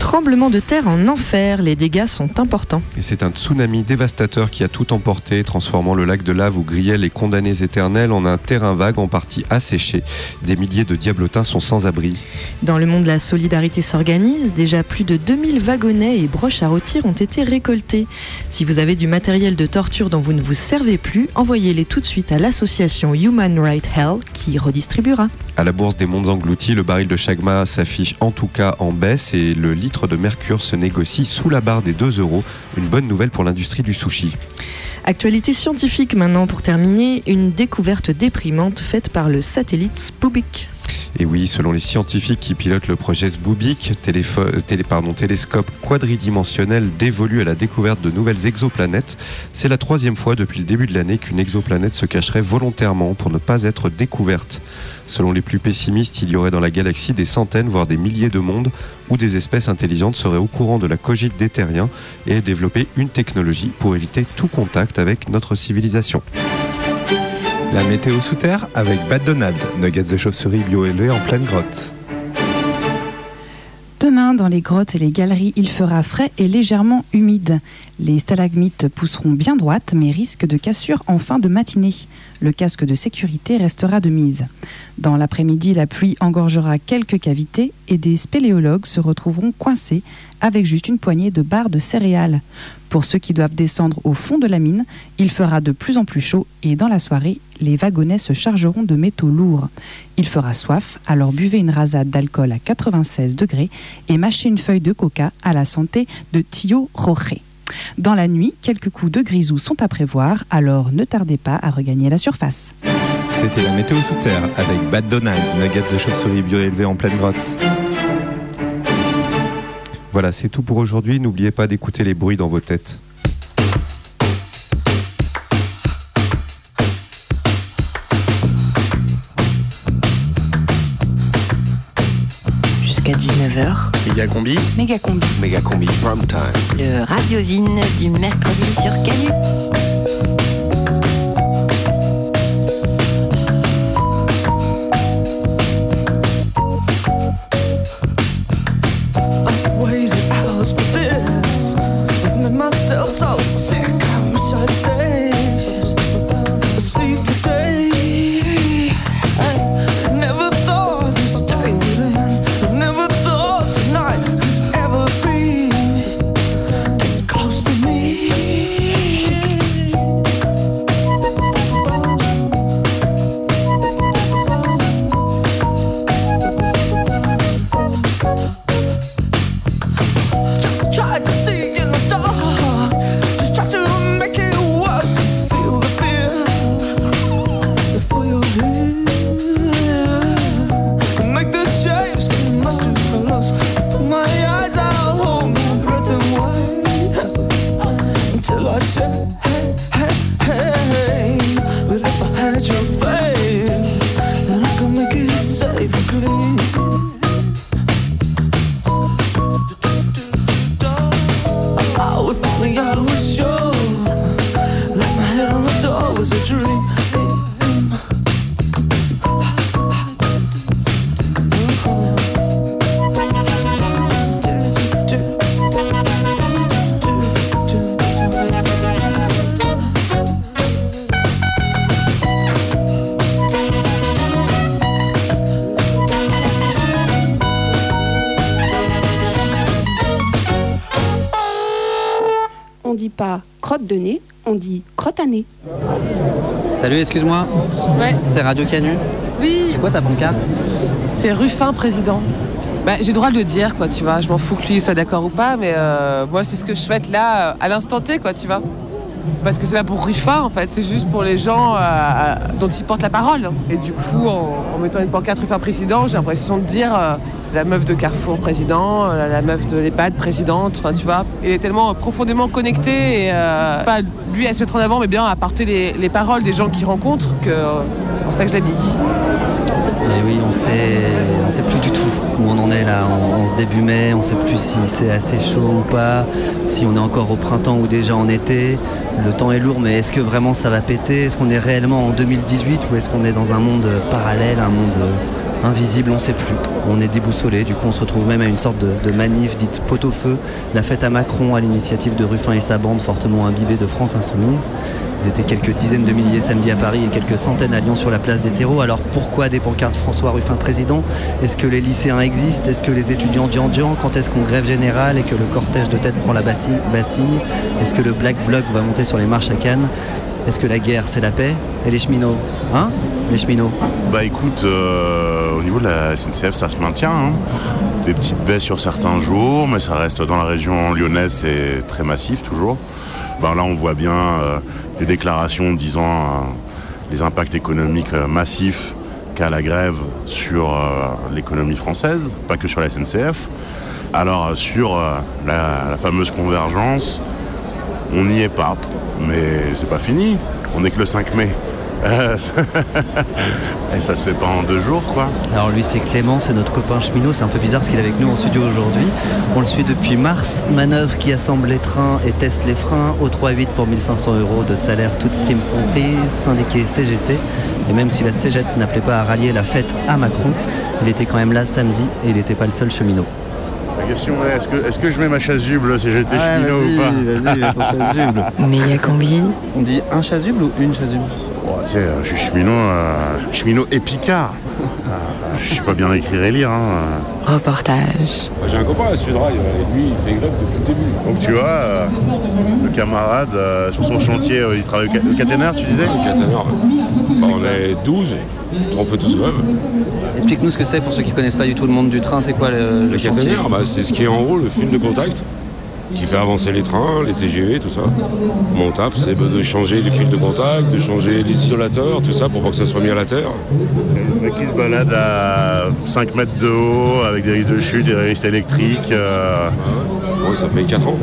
Tremblement de terre en enfer, les dégâts sont importants. Et c'est un tsunami dévastateur qui a tout emporté, transformant le lac de lave où grillaient les condamnés éternels en un terrain vague en partie asséché. Des milliers de diablotins sont sans abri. Dans le monde, la solidarité s'organise. Déjà plus de 2000 wagonnets et broches à rôtir ont été récoltés. Si vous avez du matériel de torture dont vous ne vous servez plus, envoyez-les tout de suite à l'association Human Right Hell qui redistribuera. À la bourse des mondes engloutis, le baril de Chagma s'affiche en tout cas en baisse et le litre de mercure se négocie sous la barre des 2 euros. Une bonne nouvelle pour l'industrie du sushi. Actualité scientifique maintenant pour terminer, une découverte déprimante faite par le satellite Sputnik. Et oui, selon les scientifiques qui pilotent le projet télé- pardon, télescope quadridimensionnel dévolu à la découverte de nouvelles exoplanètes, c'est la troisième fois depuis le début de l'année qu'une exoplanète se cacherait volontairement pour ne pas être découverte. Selon les plus pessimistes, il y aurait dans la galaxie des centaines, voire des milliers de mondes où des espèces intelligentes seraient au courant de la cogite des terriens et développer une technologie pour éviter tout contact avec notre civilisation. La météo sous terre avec Bad Donald, nuggets de chauve-souris bio-élevés en pleine grotte. Demain, dans les grottes et les galeries, il fera frais et légèrement humide. Les stalagmites pousseront bien droites, mais risquent de cassure en fin de matinée. Le casque de sécurité restera de mise. Dans l'après-midi, la pluie engorgera quelques cavités et des spéléologues se retrouveront coincés avec juste une poignée de barres de céréales. Pour ceux qui doivent descendre au fond de la mine, il fera de plus en plus chaud et dans la soirée, les wagonnets se chargeront de métaux lourds. Il fera soif, alors buvez une rasade d'alcool à 96 degrés et mâchez une feuille de coca à la santé de Tio Roche. Dans la nuit, quelques coups de grisou sont à prévoir, alors ne tardez pas à regagner la surface. C'était la météo sous terre avec Bad Donald, nuggets de chauve-souris bio-élevés en pleine grotte. Voilà, c'est tout pour aujourd'hui. N'oubliez pas d'écouter les bruits dans vos têtes. 19h, Méga combi. Méga combi. Méga combi. Prime time. le radiosine du mercredi sur Canu. On dit pas crotte de nez, on dit crotte à nez. Salut, excuse-moi. Ouais. C'est Radio Canu. Oui. C'est quoi ta pancarte C'est Ruffin, président. Bah, j'ai le droit de le dire, quoi, tu vois. Je m'en fous que lui soit d'accord ou pas, mais euh, moi, c'est ce que je souhaite là, euh, à l'instant T, quoi, tu vois. Parce que c'est pas pour Ruffin en fait, c'est juste pour les gens euh, dont il porte la parole. Et du coup, en, mettant une pancarte Ruffin président, j'ai l'impression de dire euh, la meuf de Carrefour président, euh, la, meuf de l'EHPAD présidente, enfin tu vois. Il est tellement profondément connecté et euh, pas lui à se mettre en avant, mais bien à porter les, les paroles des gens qu'il rencontre, que euh, c'est pour ça que je l'ai mis. Oui, on sait, on sait plus du tout où on en est là, en, en ce début mai, on sait plus si c'est assez chaud ou pas, si on est encore au printemps ou déjà en été. Le temps est lourd, mais est-ce que vraiment ça va péter? Est-ce qu'on est réellement en 2018 ou est-ce qu'on est dans un monde parallèle, un monde euh, invisible? On sait plus. On est déboussolé, du coup on se retrouve même à une sorte de, de manif dite pot-au-feu, la fête à Macron à l'initiative de Ruffin et sa bande fortement imbibée de France Insoumise. Ils étaient quelques dizaines de milliers samedi à Paris et quelques centaines à Lyon sur la place des terreaux. Alors pourquoi des pancartes François Ruffin président? Est-ce que les lycéens existent? Est-ce que les étudiants dian Quand est-ce qu'on grève générale et que le cortège de tête prend la Bastille? Est-ce que le Black Bloc va monter sur les marches à Cannes? Est-ce que la guerre c'est la paix? Et les cheminots? Hein? Les cheminots Bah écoute, euh, au niveau de la SNCF, ça se maintient. hein. Des petites baisses sur certains jours, mais ça reste dans la région lyonnaise, c'est très massif toujours. Bah, là, on voit bien euh, des déclarations disant euh, les impacts économiques euh, massifs qu'a la grève sur euh, l'économie française, pas que sur la SNCF. Alors sur la, la fameuse convergence, on n'y est pas, mais c'est pas fini. On n'est que le 5 mai. Euh, Et ça se fait pas en deux jours, quoi. Alors lui c'est Clément, c'est notre copain cheminot, c'est un peu bizarre ce qu'il est avec nous en studio aujourd'hui. On le suit depuis mars, manœuvre qui assemble les trains et teste les freins, au 3-8 pour 1500 euros de salaire toute prime comprise, syndiqué CGT. Et même si la CGT n'appelait pas à rallier la fête à Macron, il était quand même là samedi et il n'était pas le seul cheminot. La question est est-ce que, est-ce que je mets ma chasuble si j'étais cheminot ou pas vas-y, mets ton chasuble. Mais il y a combien On dit un chasuble ou une chasuble? Oh, tu sais, euh, je suis cheminot, euh, cheminot épicard. Euh, je suis pas bien écrire et lire. Hein. Reportage. J'ai un copain à Sudrail, et lui il fait grève depuis le début. Donc tu vois, euh, le camarade, euh, sur son chantier, euh, il travaille au ca- au caténaire, tu disais? Au caténaire, Bah, on est 12, on fait tous grève. Explique-nous ce que c'est pour ceux qui connaissent pas du tout le monde du train, c'est quoi le, le Le chantier? caténaire, bah, c'est ce qui est en haut le fil de contact qui fait avancer les trains, les TGV, tout ça. Mon taf, c'est de changer les fils de contact, de changer les isolateurs, tout ça pour pas que ça soit mis à la terre. Le mec qui se balade à 5 mètres de haut avec des risques de chute, des risques électriques. euh, Ouais, ça fait 4 ans.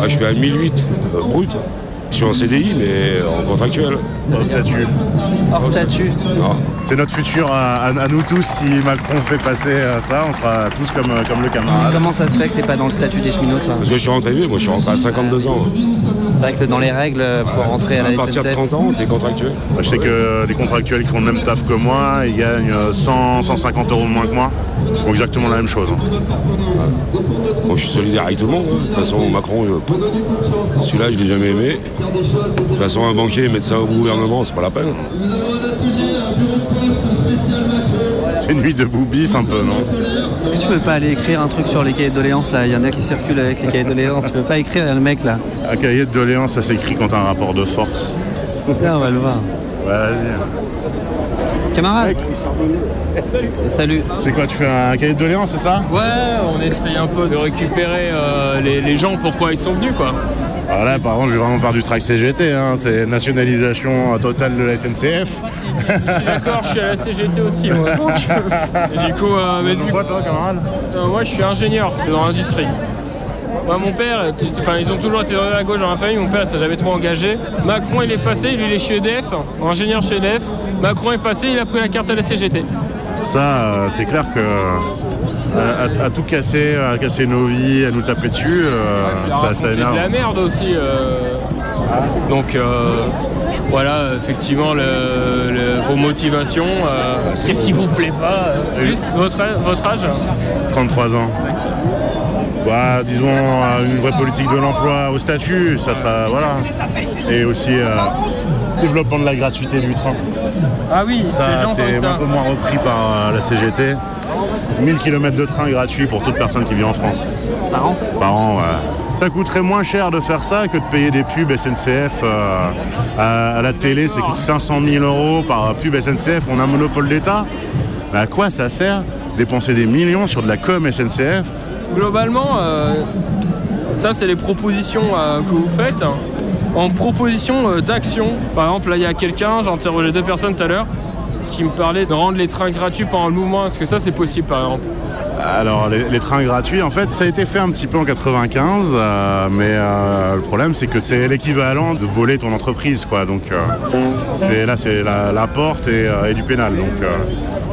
Ah, je fais à 1008 euh, brut. Je suis en CDI, mais en contractuel. Hors statut. Hors statut. Non. C'est notre futur à, à- à nous tous. Si Macron fait passer euh, ça, on sera tous comme, euh, comme le camarade. Comment ça se fait que t'es pas dans le statut des cheminots toi Parce que je suis rentré vieux, moi je suis rentré à 52 ans. C'est vrai que dans les règles pour rentrer à la À partir de SNCF 30 ans, t'es contractuel. Je sais que des contractuels qui font le même taf que moi, ils gagnent euh, 100, 150 euros de moins que moi. Ils font exactement la même chose. hein. Moi je suis solidaire avec tout le monde. hein. De toute façon, Macron, je- celui-là je l'ai jamais aimé. De toute façon, un banquier mettre ça au gouvernement, c'est pas la peine. C'est une nuit de boubis un peu, non Est-ce que tu peux pas aller écrire un truc sur les cahiers de doléances là? Il y en a qui circulent avec les cahiers de doléances. Tu peux pas écrire le mec là Un cahier de doléances, ça s'écrit quand t'as un rapport de force. Viens, on va le voir. Ouais, vas-y. Camarade? Salut. C'est quoi, tu fais un cahier de doléances, c'est ça? Ouais, on essaye un peu de récupérer euh, les, les gens pourquoi ils sont venus quoi. Alors là, par contre, je vais vraiment faire du track CGT. hein. C'est nationalisation totale de la SNCF. Je suis d'accord, je suis à la CGT aussi moi. Et du coup, euh, mais du- Euh, moi je suis ingénieur dans l'industrie. Mon père, enfin, ils ont toujours été dans la gauche dans la famille, mon père s'est jamais trop engagé. Macron il est passé, lui il est chez EDF, ingénieur chez EDF. Macron est passé, il a pris la carte à la CGT. Ça, euh, c'est clair que euh, à, à tout casser, à casser nos vies, à nous taper dessus, euh, ça, ça C'est de énerve. la merde aussi. Donc voilà, effectivement, le- le- vos motivations. euh, Qu'est-ce qui vous plaît pas euh, Juste votre, votre âge 33 ans. Bah, disons, une vraie politique de l'emploi au statut, ça sera. Voilà. Et aussi, euh, développement de la gratuité du train. Ah oui, Ça, c'est un peu moins repris par euh, la CGT. 1000 km de train gratuit pour toute personne qui vit en France. Par an Par an, ouais. Ça coûterait moins cher de faire ça que de payer des pubs SNCF euh, à, à la télé. Ça coûte 500 000 euros par pub SNCF. On a un monopole d'État. Mais à quoi ça sert dépenser des millions sur de la com SNCF Globalement, euh, ça c'est les propositions euh, que vous faites. En proposition euh, d'action. Par exemple, là, il y a quelqu'un, j'ai interrogé deux personnes tout à l'heure, qui me parlait de rendre les trains gratuits pendant le mouvement. Est-ce que ça, c'est possible, par exemple Alors les, trains gratuits, en fait, ça a été fait un petit peu en 95, euh, mais euh, le problème c'est que c'est l'équivalent de voler ton entreprise, quoi. Donc là, c'est la, porte et, et du pénal. Donc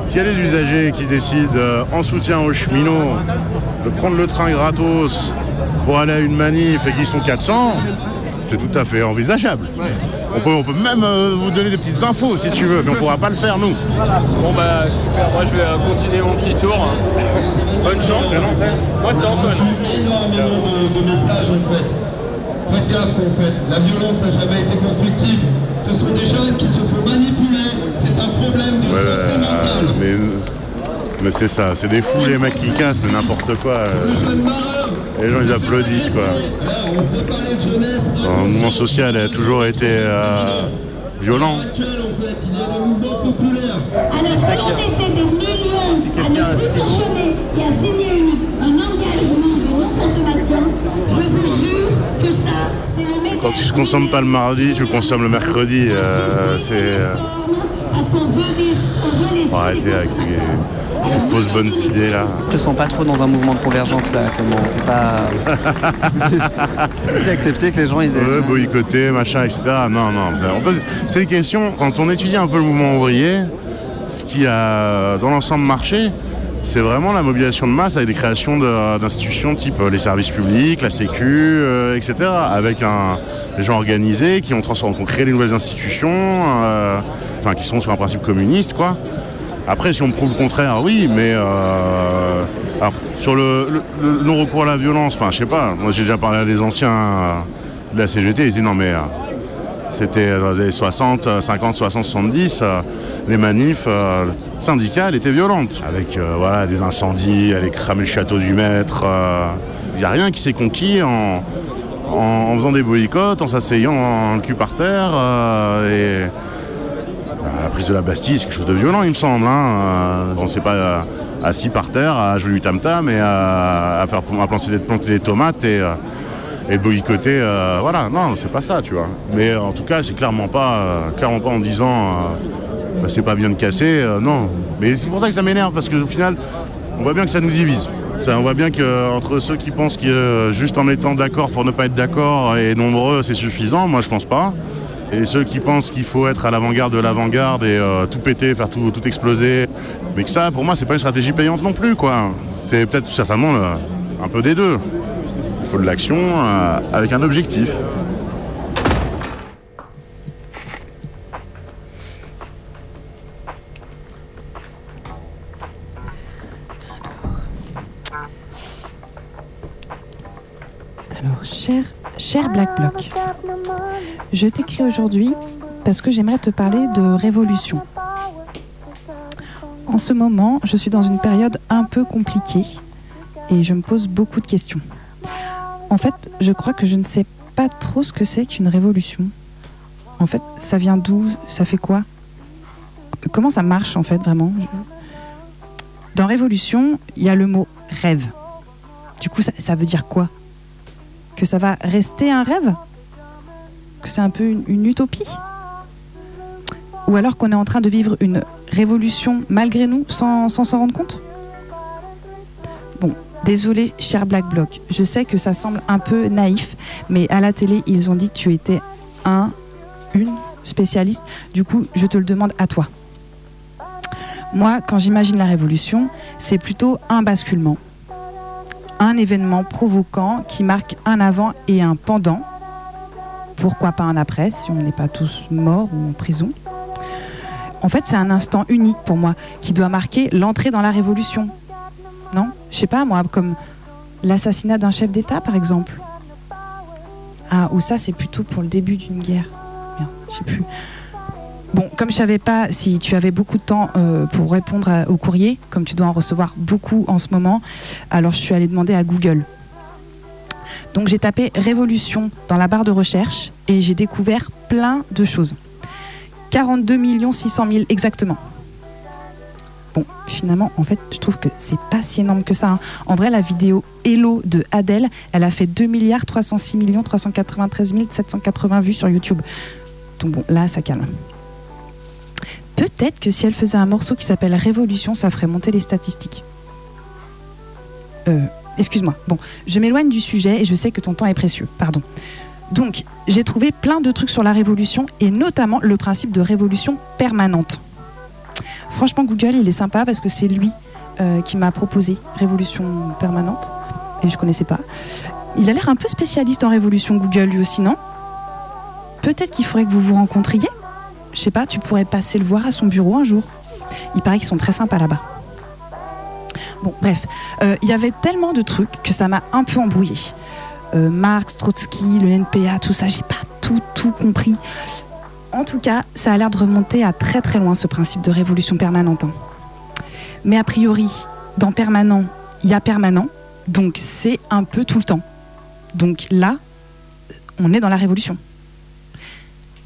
s'il y a des usagers qui décident, en soutien aux cheminots, de prendre le train gratos pour aller à une manif et qu'ils sont 400, c'est tout à fait envisageable. On peut, on peut même euh, vous donner des petites infos si tu veux, mais on pourra pas le faire nous. Bon, bah super, moi je vais euh, continuer mon petit tour. Bonne chance. Moi, c'est Antoine. de messages en fait. Faites gaffe en fait, la violence n'a jamais été constructive. Ce sont des jeunes qui se font manipuler, c'est un problème de Ouais, santé mentale. mais mais c'est ça, c'est des fous les mecs qui cassent, mais n'importe quoi. euh. Les gens ils applaudissent quoi. Le mouvement social a toujours été euh, violent. Alors si on était des millions à ne plus consommer et à signer une- un engagement de non-consommation, je vous jure que ça, c'est le médaille Quand tu ne consommes pas le mardi, tu consommes le mercredi. euh, c'est. Qu'on veut des, on veut les faut arrêter avec ces, ces fausses bonnes idées là. Je te sens pas trop dans un mouvement de convergence là, Clément. T'es pas. C'est accepter que les gens ils aient. Ouais, boycotter, machin, etc. Non, non. on peut- C'est une question, quand on étudie un peu le mouvement ouvrier, ce qui a dans l'ensemble marché, c'est vraiment la mobilisation de masse avec des créations de- d'institutions type euh, les services publics, la Sécu, euh, etc. Avec un, des gens organisés qui ont, transformé, qui ont créé des nouvelles institutions, euh, enfin qui sont sur un principe communiste, quoi. Après, si on me prouve le contraire, oui, mais euh, alors, sur le, non-recours à la violence, enfin, je sais pas. Moi, j'ai déjà parlé à des anciens euh, de la CGT, ils disaient non, mais euh, c'était dans les années 60, euh, 50, 60, 70, euh, les manifs syndicales étaient violentes, avec voilà, des incendies, aller cramer le château du maître. Il n'y a rien qui s'est conquis en, en, faisant des boycotts, en s'asseyant en cul par terre. et la prise de la Bastille, c'est quelque chose de violent, il me semble. Hein. Euh, on ne s'est pas euh, assis par terre à jouer du tam-tam et à, faire planter des, tomates et, euh, boycotter. euh, voilà, non, c'est pas ça, tu vois. Mais euh, en tout cas, c'est clairement pas, euh, clairement pas en disant euh, bah, c'est pas bien de casser, euh, non. Mais c'est pour ça que ça m'énerve, parce qu'au final, on voit bien que ça nous divise. On voit bien qu'entre ceux qui pensent que euh, juste en étant d'accord pour ne pas être d'accord et nombreux, c'est suffisant, moi je pense pas. Et ceux qui pensent qu'il faut être à l'avant-garde de l'avant-garde et euh, tout péter, faire tout, tout exploser. Mais que ça, pour moi, c'est pas une stratégie payante non plus, quoi. C'est peut-être certainement le- un peu des deux. Il faut de l'action euh, avec un objectif. Cher Black Bloc, je t'écris aujourd'hui parce que j'aimerais te parler de révolution. En ce moment, je suis dans une période un peu compliquée et je me pose beaucoup de questions. En fait, je crois que je ne sais pas trop ce que c'est qu'une révolution. En fait, ça vient d'où? Ça fait quoi? Comment ça marche en fait vraiment? Dans révolution, il y a le mot rêve. Du coup, ça, ça veut dire quoi? Que ça va rester un rêve Que c'est un peu une, utopie? Ou alors qu'on est en train de vivre une révolution malgré nous sans sans s'en rendre compte? Bon, désolé, cher Black Bloc. Je sais que ça semble un peu naïf, mais à la télé, ils ont dit que tu étais un, une spécialiste. Du coup, je te le demande à toi. Moi, quand j'imagine la révolution, c'est plutôt un basculement. Un événement provoquant qui marque un avant et un pendant. Pourquoi pas un après si on n'est pas tous morts ou en prison En fait, c'est un instant unique pour moi qui doit marquer l'entrée dans la révolution. Non? Je sais pas, moi, comme l'assassinat d'un chef d'État, par exemple. Ah, ou ça, c'est plutôt pour le début d'une guerre. Je sais plus. Bon, comme je savais pas si tu avais beaucoup de temps euh, pour répondre au courrier, comme tu dois en recevoir beaucoup en ce moment, alors je suis allée demander à Google. Donc j'ai tapé révolution dans la barre de recherche et j'ai découvert plein de choses. 42 600 000 exactement. Bon, finalement, en fait, je trouve que c'est pas si énorme que ça. hein. En vrai, la vidéo Hello de Adèle, elle a fait 2 milliards 306 millions 393 780 vues sur YouTube. Donc bon, là, ça calme. Peut-être que si elle faisait un morceau qui s'appelle Révolution, ça ferait monter les statistiques. Euh, excuse-moi. Bon, je m'éloigne du sujet et je sais que ton temps est précieux. Pardon. Donc, j'ai trouvé plein de trucs sur la révolution et notamment le principe de révolution permanente. Franchement, Google, il est sympa parce que c'est lui euh, qui m'a proposé révolution permanente et je connaissais pas. Il a l'air un peu spécialiste en révolution Google lui aussi, non? Peut-être qu'il faudrait que vous vous rencontriez. Je sais pas, tu pourrais passer le voir à son bureau un jour. Il paraît qu'ils sont très sympas là-bas. Bon, bref, euh, il y avait tellement de trucs que ça m'a un peu embrouillé. Euh, Marx, Trotsky, le NPA, tout ça, j'ai pas tout, tout compris. En tout cas, ça a l'air de remonter à très très loin ce principe de révolution permanente. hein. Mais a priori, dans permanent, il y a permanent, donc c'est un peu tout le temps. Donc là, on est dans la révolution.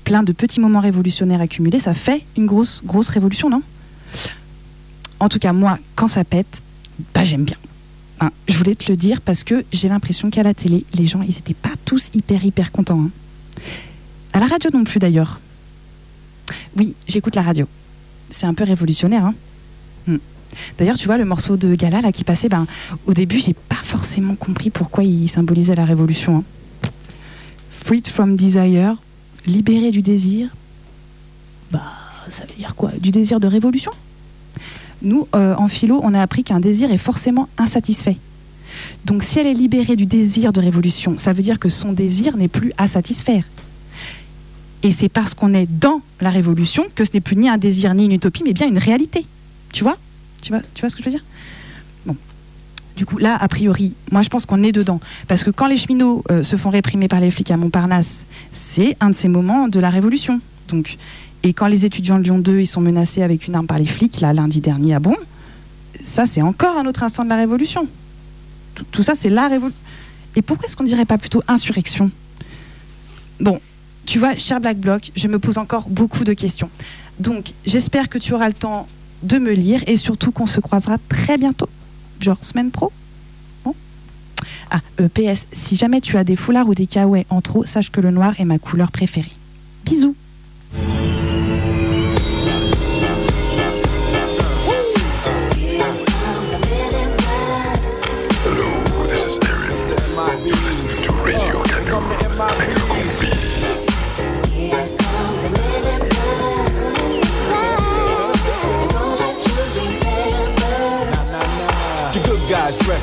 Plein de petits moments révolutionnaires accumulés, ça fait une grosse, grosse révolution, non? En tout cas, moi, quand ça pète, bah j'aime bien. Hein, je voulais te le dire parce que j'ai l'impression qu'à la télé, les gens, ils n'étaient pas tous hyper, hyper contents. hein. À la radio non plus d'ailleurs. Oui, j'écoute la radio. C'est un peu révolutionnaire. Hein Hmm. D'ailleurs, tu vois, le morceau de Gala qui passait, ben, au début, j'ai pas forcément compris pourquoi il symbolisait la révolution. Freed from desire, libéré du désir. Bah, ça veut dire quoi? Du désir de révolution? Nous, euh, en philo, on a appris qu'un désir est forcément insatisfait. Donc, si elle est libérée du désir de révolution, ça veut dire que son désir n'est plus à satisfaire. Et c'est parce qu'on est dans la révolution que ce n'est plus ni un désir ni une utopie, mais bien une réalité. Tu vois? Tu vois, tu vois ce que je veux dire? Du coup, là, a priori, moi je pense qu'on est dedans. Parce que quand les cheminots euh, se font réprimer par les flics à Montparnasse, c'est un de ces moments de la révolution. Donc, et quand les étudiants de Lyon 2 ils sont menacés avec une arme par les flics, là, lundi dernier à Bon, ça c'est encore un autre instant de la révolution. Tout, tout ça, c'est la révolution. Et pourquoi est-ce qu'on dirait pas plutôt insurrection? Bon, tu vois, cher Black Bloc, je me pose encore beaucoup de questions. Donc, j'espère que tu auras le temps de me lire et surtout qu'on se croisera très bientôt, genre semaine pro. Ah, euh, PS, si jamais tu as des foulards ou des kawaii en trop, sache que le noir est ma couleur préférée. Bisous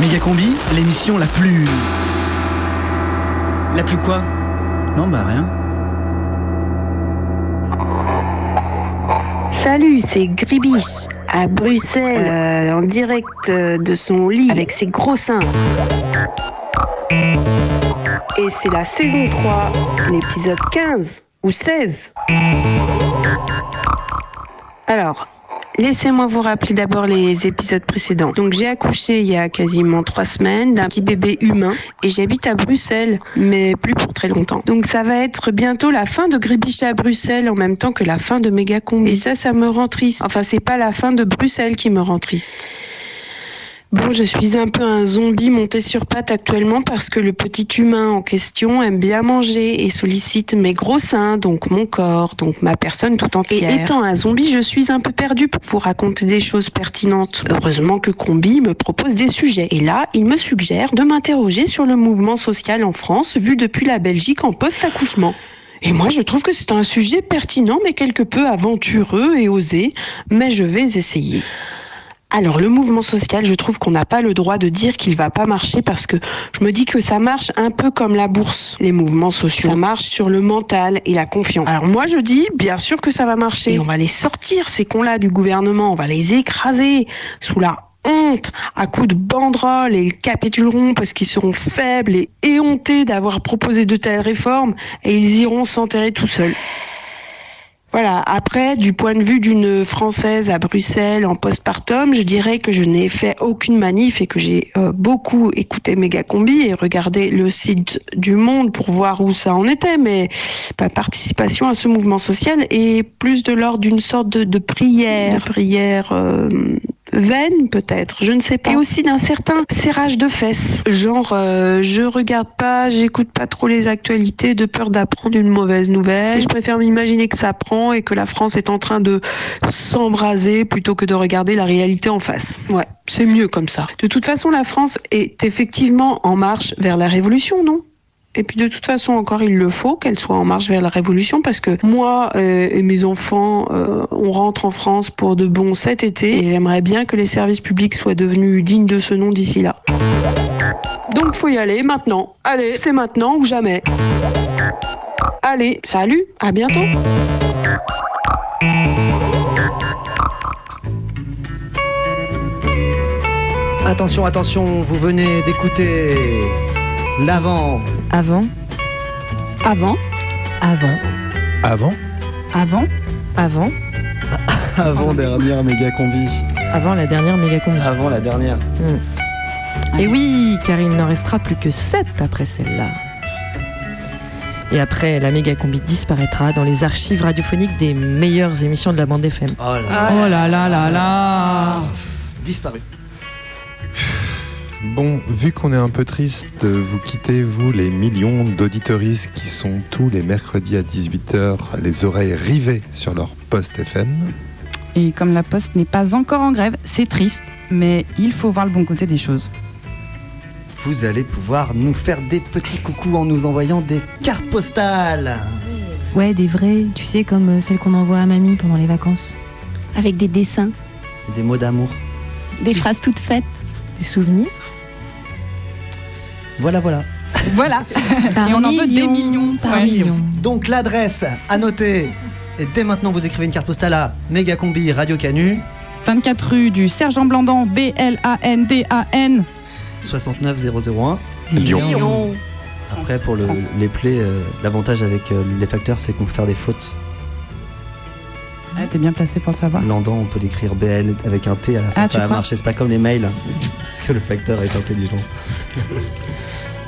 Méga Combi, l'émission la plus. La plus quoi? Non, bah rien. Salut, c'est Gribi à Bruxelles, euh, en direct euh, de son lit avec ses gros seins. Et c'est la saison 3, l'épisode 15 ou 16. Alors, laissez-moi vous rappeler d'abord les épisodes précédents. Donc j'ai accouché il y a quasiment trois semaines d'un petit bébé humain et j'habite à Bruxelles, mais plus pour très longtemps. Donc ça va être bientôt la fin de Gribiche à Bruxelles en même temps que la fin de Mégacombi. Et ça, ça me rend triste. Enfin, c'est pas la fin de Bruxelles qui me rend triste. Bon, je suis un peu un zombie monté sur pattes actuellement parce que le petit humain en question aime bien manger et sollicite mes gros seins, donc mon corps, donc ma personne tout entière. Et étant un zombie, je suis un peu perdue pour vous raconter des choses pertinentes. Heureusement que Combi me propose des sujets. Et là, il me suggère de m'interroger sur le mouvement social en France vu depuis la Belgique en post-accouchement. Et moi, je trouve que c'est un sujet pertinent, mais quelque peu aventureux et osé, mais je vais essayer. Alors le mouvement social, je trouve qu'on n'a pas le droit de dire qu'il va pas marcher parce que je me dis que ça marche un peu comme la bourse. Les mouvements sociaux, ça marche sur le mental et la confiance. Alors moi je dis bien sûr que ça va marcher. Et on va les sortir ces cons-là du gouvernement, on va les écraser sous la honte à coups de banderoles et ils capituleront parce qu'ils seront faibles et éhontés d'avoir proposé de telles réformes et ils iront s'enterrer tout seuls. Voilà, après, du point de vue d'une Française à Bruxelles en postpartum, je dirais que je n'ai fait aucune manif et que j'ai euh, beaucoup écouté Mégacombi et regardé le site du Monde pour voir où ça en était, mais ma participation à ce mouvement social est plus de l'ordre d'une sorte de, de prière, prière euh, vaine peut-être, je ne sais pas. Et aussi d'un certain serrage de fesses. Genre, euh, je regarde pas, j'écoute pas trop les actualités de peur d'apprendre une mauvaise nouvelle. Je préfère m'imaginer que ça prend et que la France est en train de s'embraser plutôt que de regarder la réalité en face. Ouais, c'est mieux comme ça. De toute façon, la France est effectivement en marche vers la révolution, non? Et puis de toute façon, encore il le faut qu'elle soit en marche vers la révolution parce que moi euh, et mes enfants, euh, on rentre en France pour de bon cet été et j'aimerais bien que les services publics soient devenus dignes de ce nom d'ici là. Donc faut y aller maintenant. Allez, c'est maintenant ou jamais. Allez, salut, à bientôt. Attention, attention, vous venez d'écouter l'avant. Avant. Avant. Avant. Avant Avant. Avant. Avant dernière méga combi. Avant la dernière méga combi. Avant la dernière. Et oui, car il n'en restera plus que 7 après celle-là. Et après, la méga combi disparaîtra dans les archives radiophoniques des meilleures émissions de la bande FM. Oh là Oh là là là là Disparu. Bon, vu qu'on est un peu triste de vous quitter, vous, les millions d'auditeuristes qui sont tous les mercredis à 18h, les oreilles rivées sur leur poste FM, Et comme la poste n'est pas encore en grève, c'est triste, mais il faut voir le bon côté des choses. Vous allez pouvoir nous faire des petits coucous en nous envoyant des cartes postales. Ouais, des vrais, tu sais, comme euh, celles qu'on envoie à mamie pendant les vacances. Avec des dessins, Des mots d'amour. des phrases toutes faites. Des souvenirs Voilà, voilà. Voilà Par Et on en veut des millions, par Ouais. millions. Donc l'adresse à noter. Et dès maintenant, vous écrivez une carte postale à Mégacombi Radio Canu, 24 rue du Sergent Blandan, B-L-A-N-D-A-N. 69001. Lyon. Après, pour le- les plaies, euh, l'avantage avec euh, les facteurs, c'est qu'on peut faire des fautes. Ah, t'es bien placé pour le savoir. Landan, on peut l'écrire BL avec un T à la fin. Ah, ça va marcher, c'est pas comme les mails, parce que le facteur est intelligent.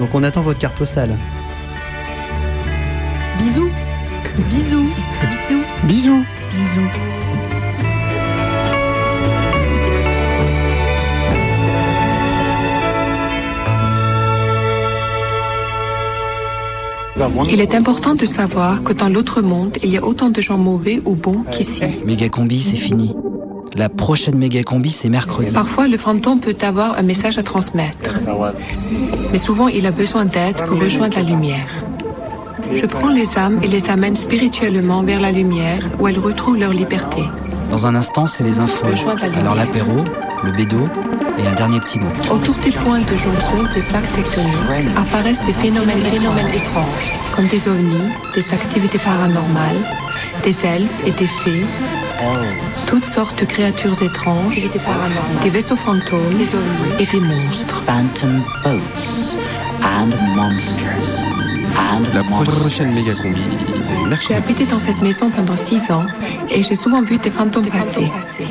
Donc on attend votre carte postale. Bisous Bisous Bisous. Bisous Bisous Il est important de savoir que dans l'autre monde, il y a autant de gens mauvais ou bons qu'ici. Méga combi, c'est fini. La prochaine méga combi, c'est mercredi. Parfois, le fantôme peut avoir un message à transmettre. Mais souvent, il a besoin d'aide pour rejoindre la lumière. Je prends les âmes et les amène spirituellement vers la lumière où elles retrouvent leur liberté. Dans un instant, c'est les infos. La. Alors l'apéro, le bédo et un dernier petit mot. Autour des points de jonction des plaques tectoniques apparaissent des phénomènes, des phénomènes étranges, comme des ovnis, des activités paranormales, des elfes et des fées, toutes sortes de créatures étranges, des vaisseaux fantômes, des ovnis et des monstres. Phantom boats and monsters and La prochaine méga combi, c'est J'ai habité dans cette maison pendant six ans et j'ai souvent vu des fantômes passer.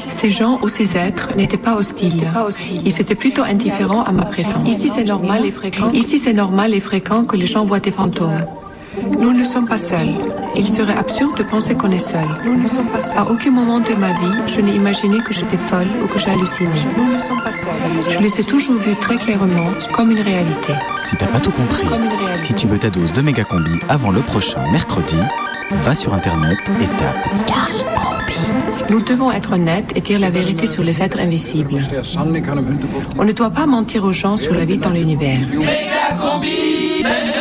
Ces gens ou ces êtres n'étaient pas hostiles. Ils étaient plutôt indifférents à ma présence. Ici, c'est normal et fréquent. Ici, c'est normal et fréquent que les gens voient des fantômes. Nous ne sommes pas seuls. Il serait absurde de penser qu'on est seul. Nous ne sommes pas seuls. À aucun moment de ma vie, je n'ai imaginé que j'étais folle ou que j'hallucinais. Nous ne sommes pas seuls. Je les ai toujours vus très clairement, comme une réalité. Si t'as pas tout compris, Comme une réalité. si tu veux ta dose de méga combi avant le prochain mercredi, va sur internet et tape Nous devons être honnêtes et dire la vérité sur les êtres invisibles. On ne doit pas mentir aux gens sur la vie dans l'univers. Méga combi, c'est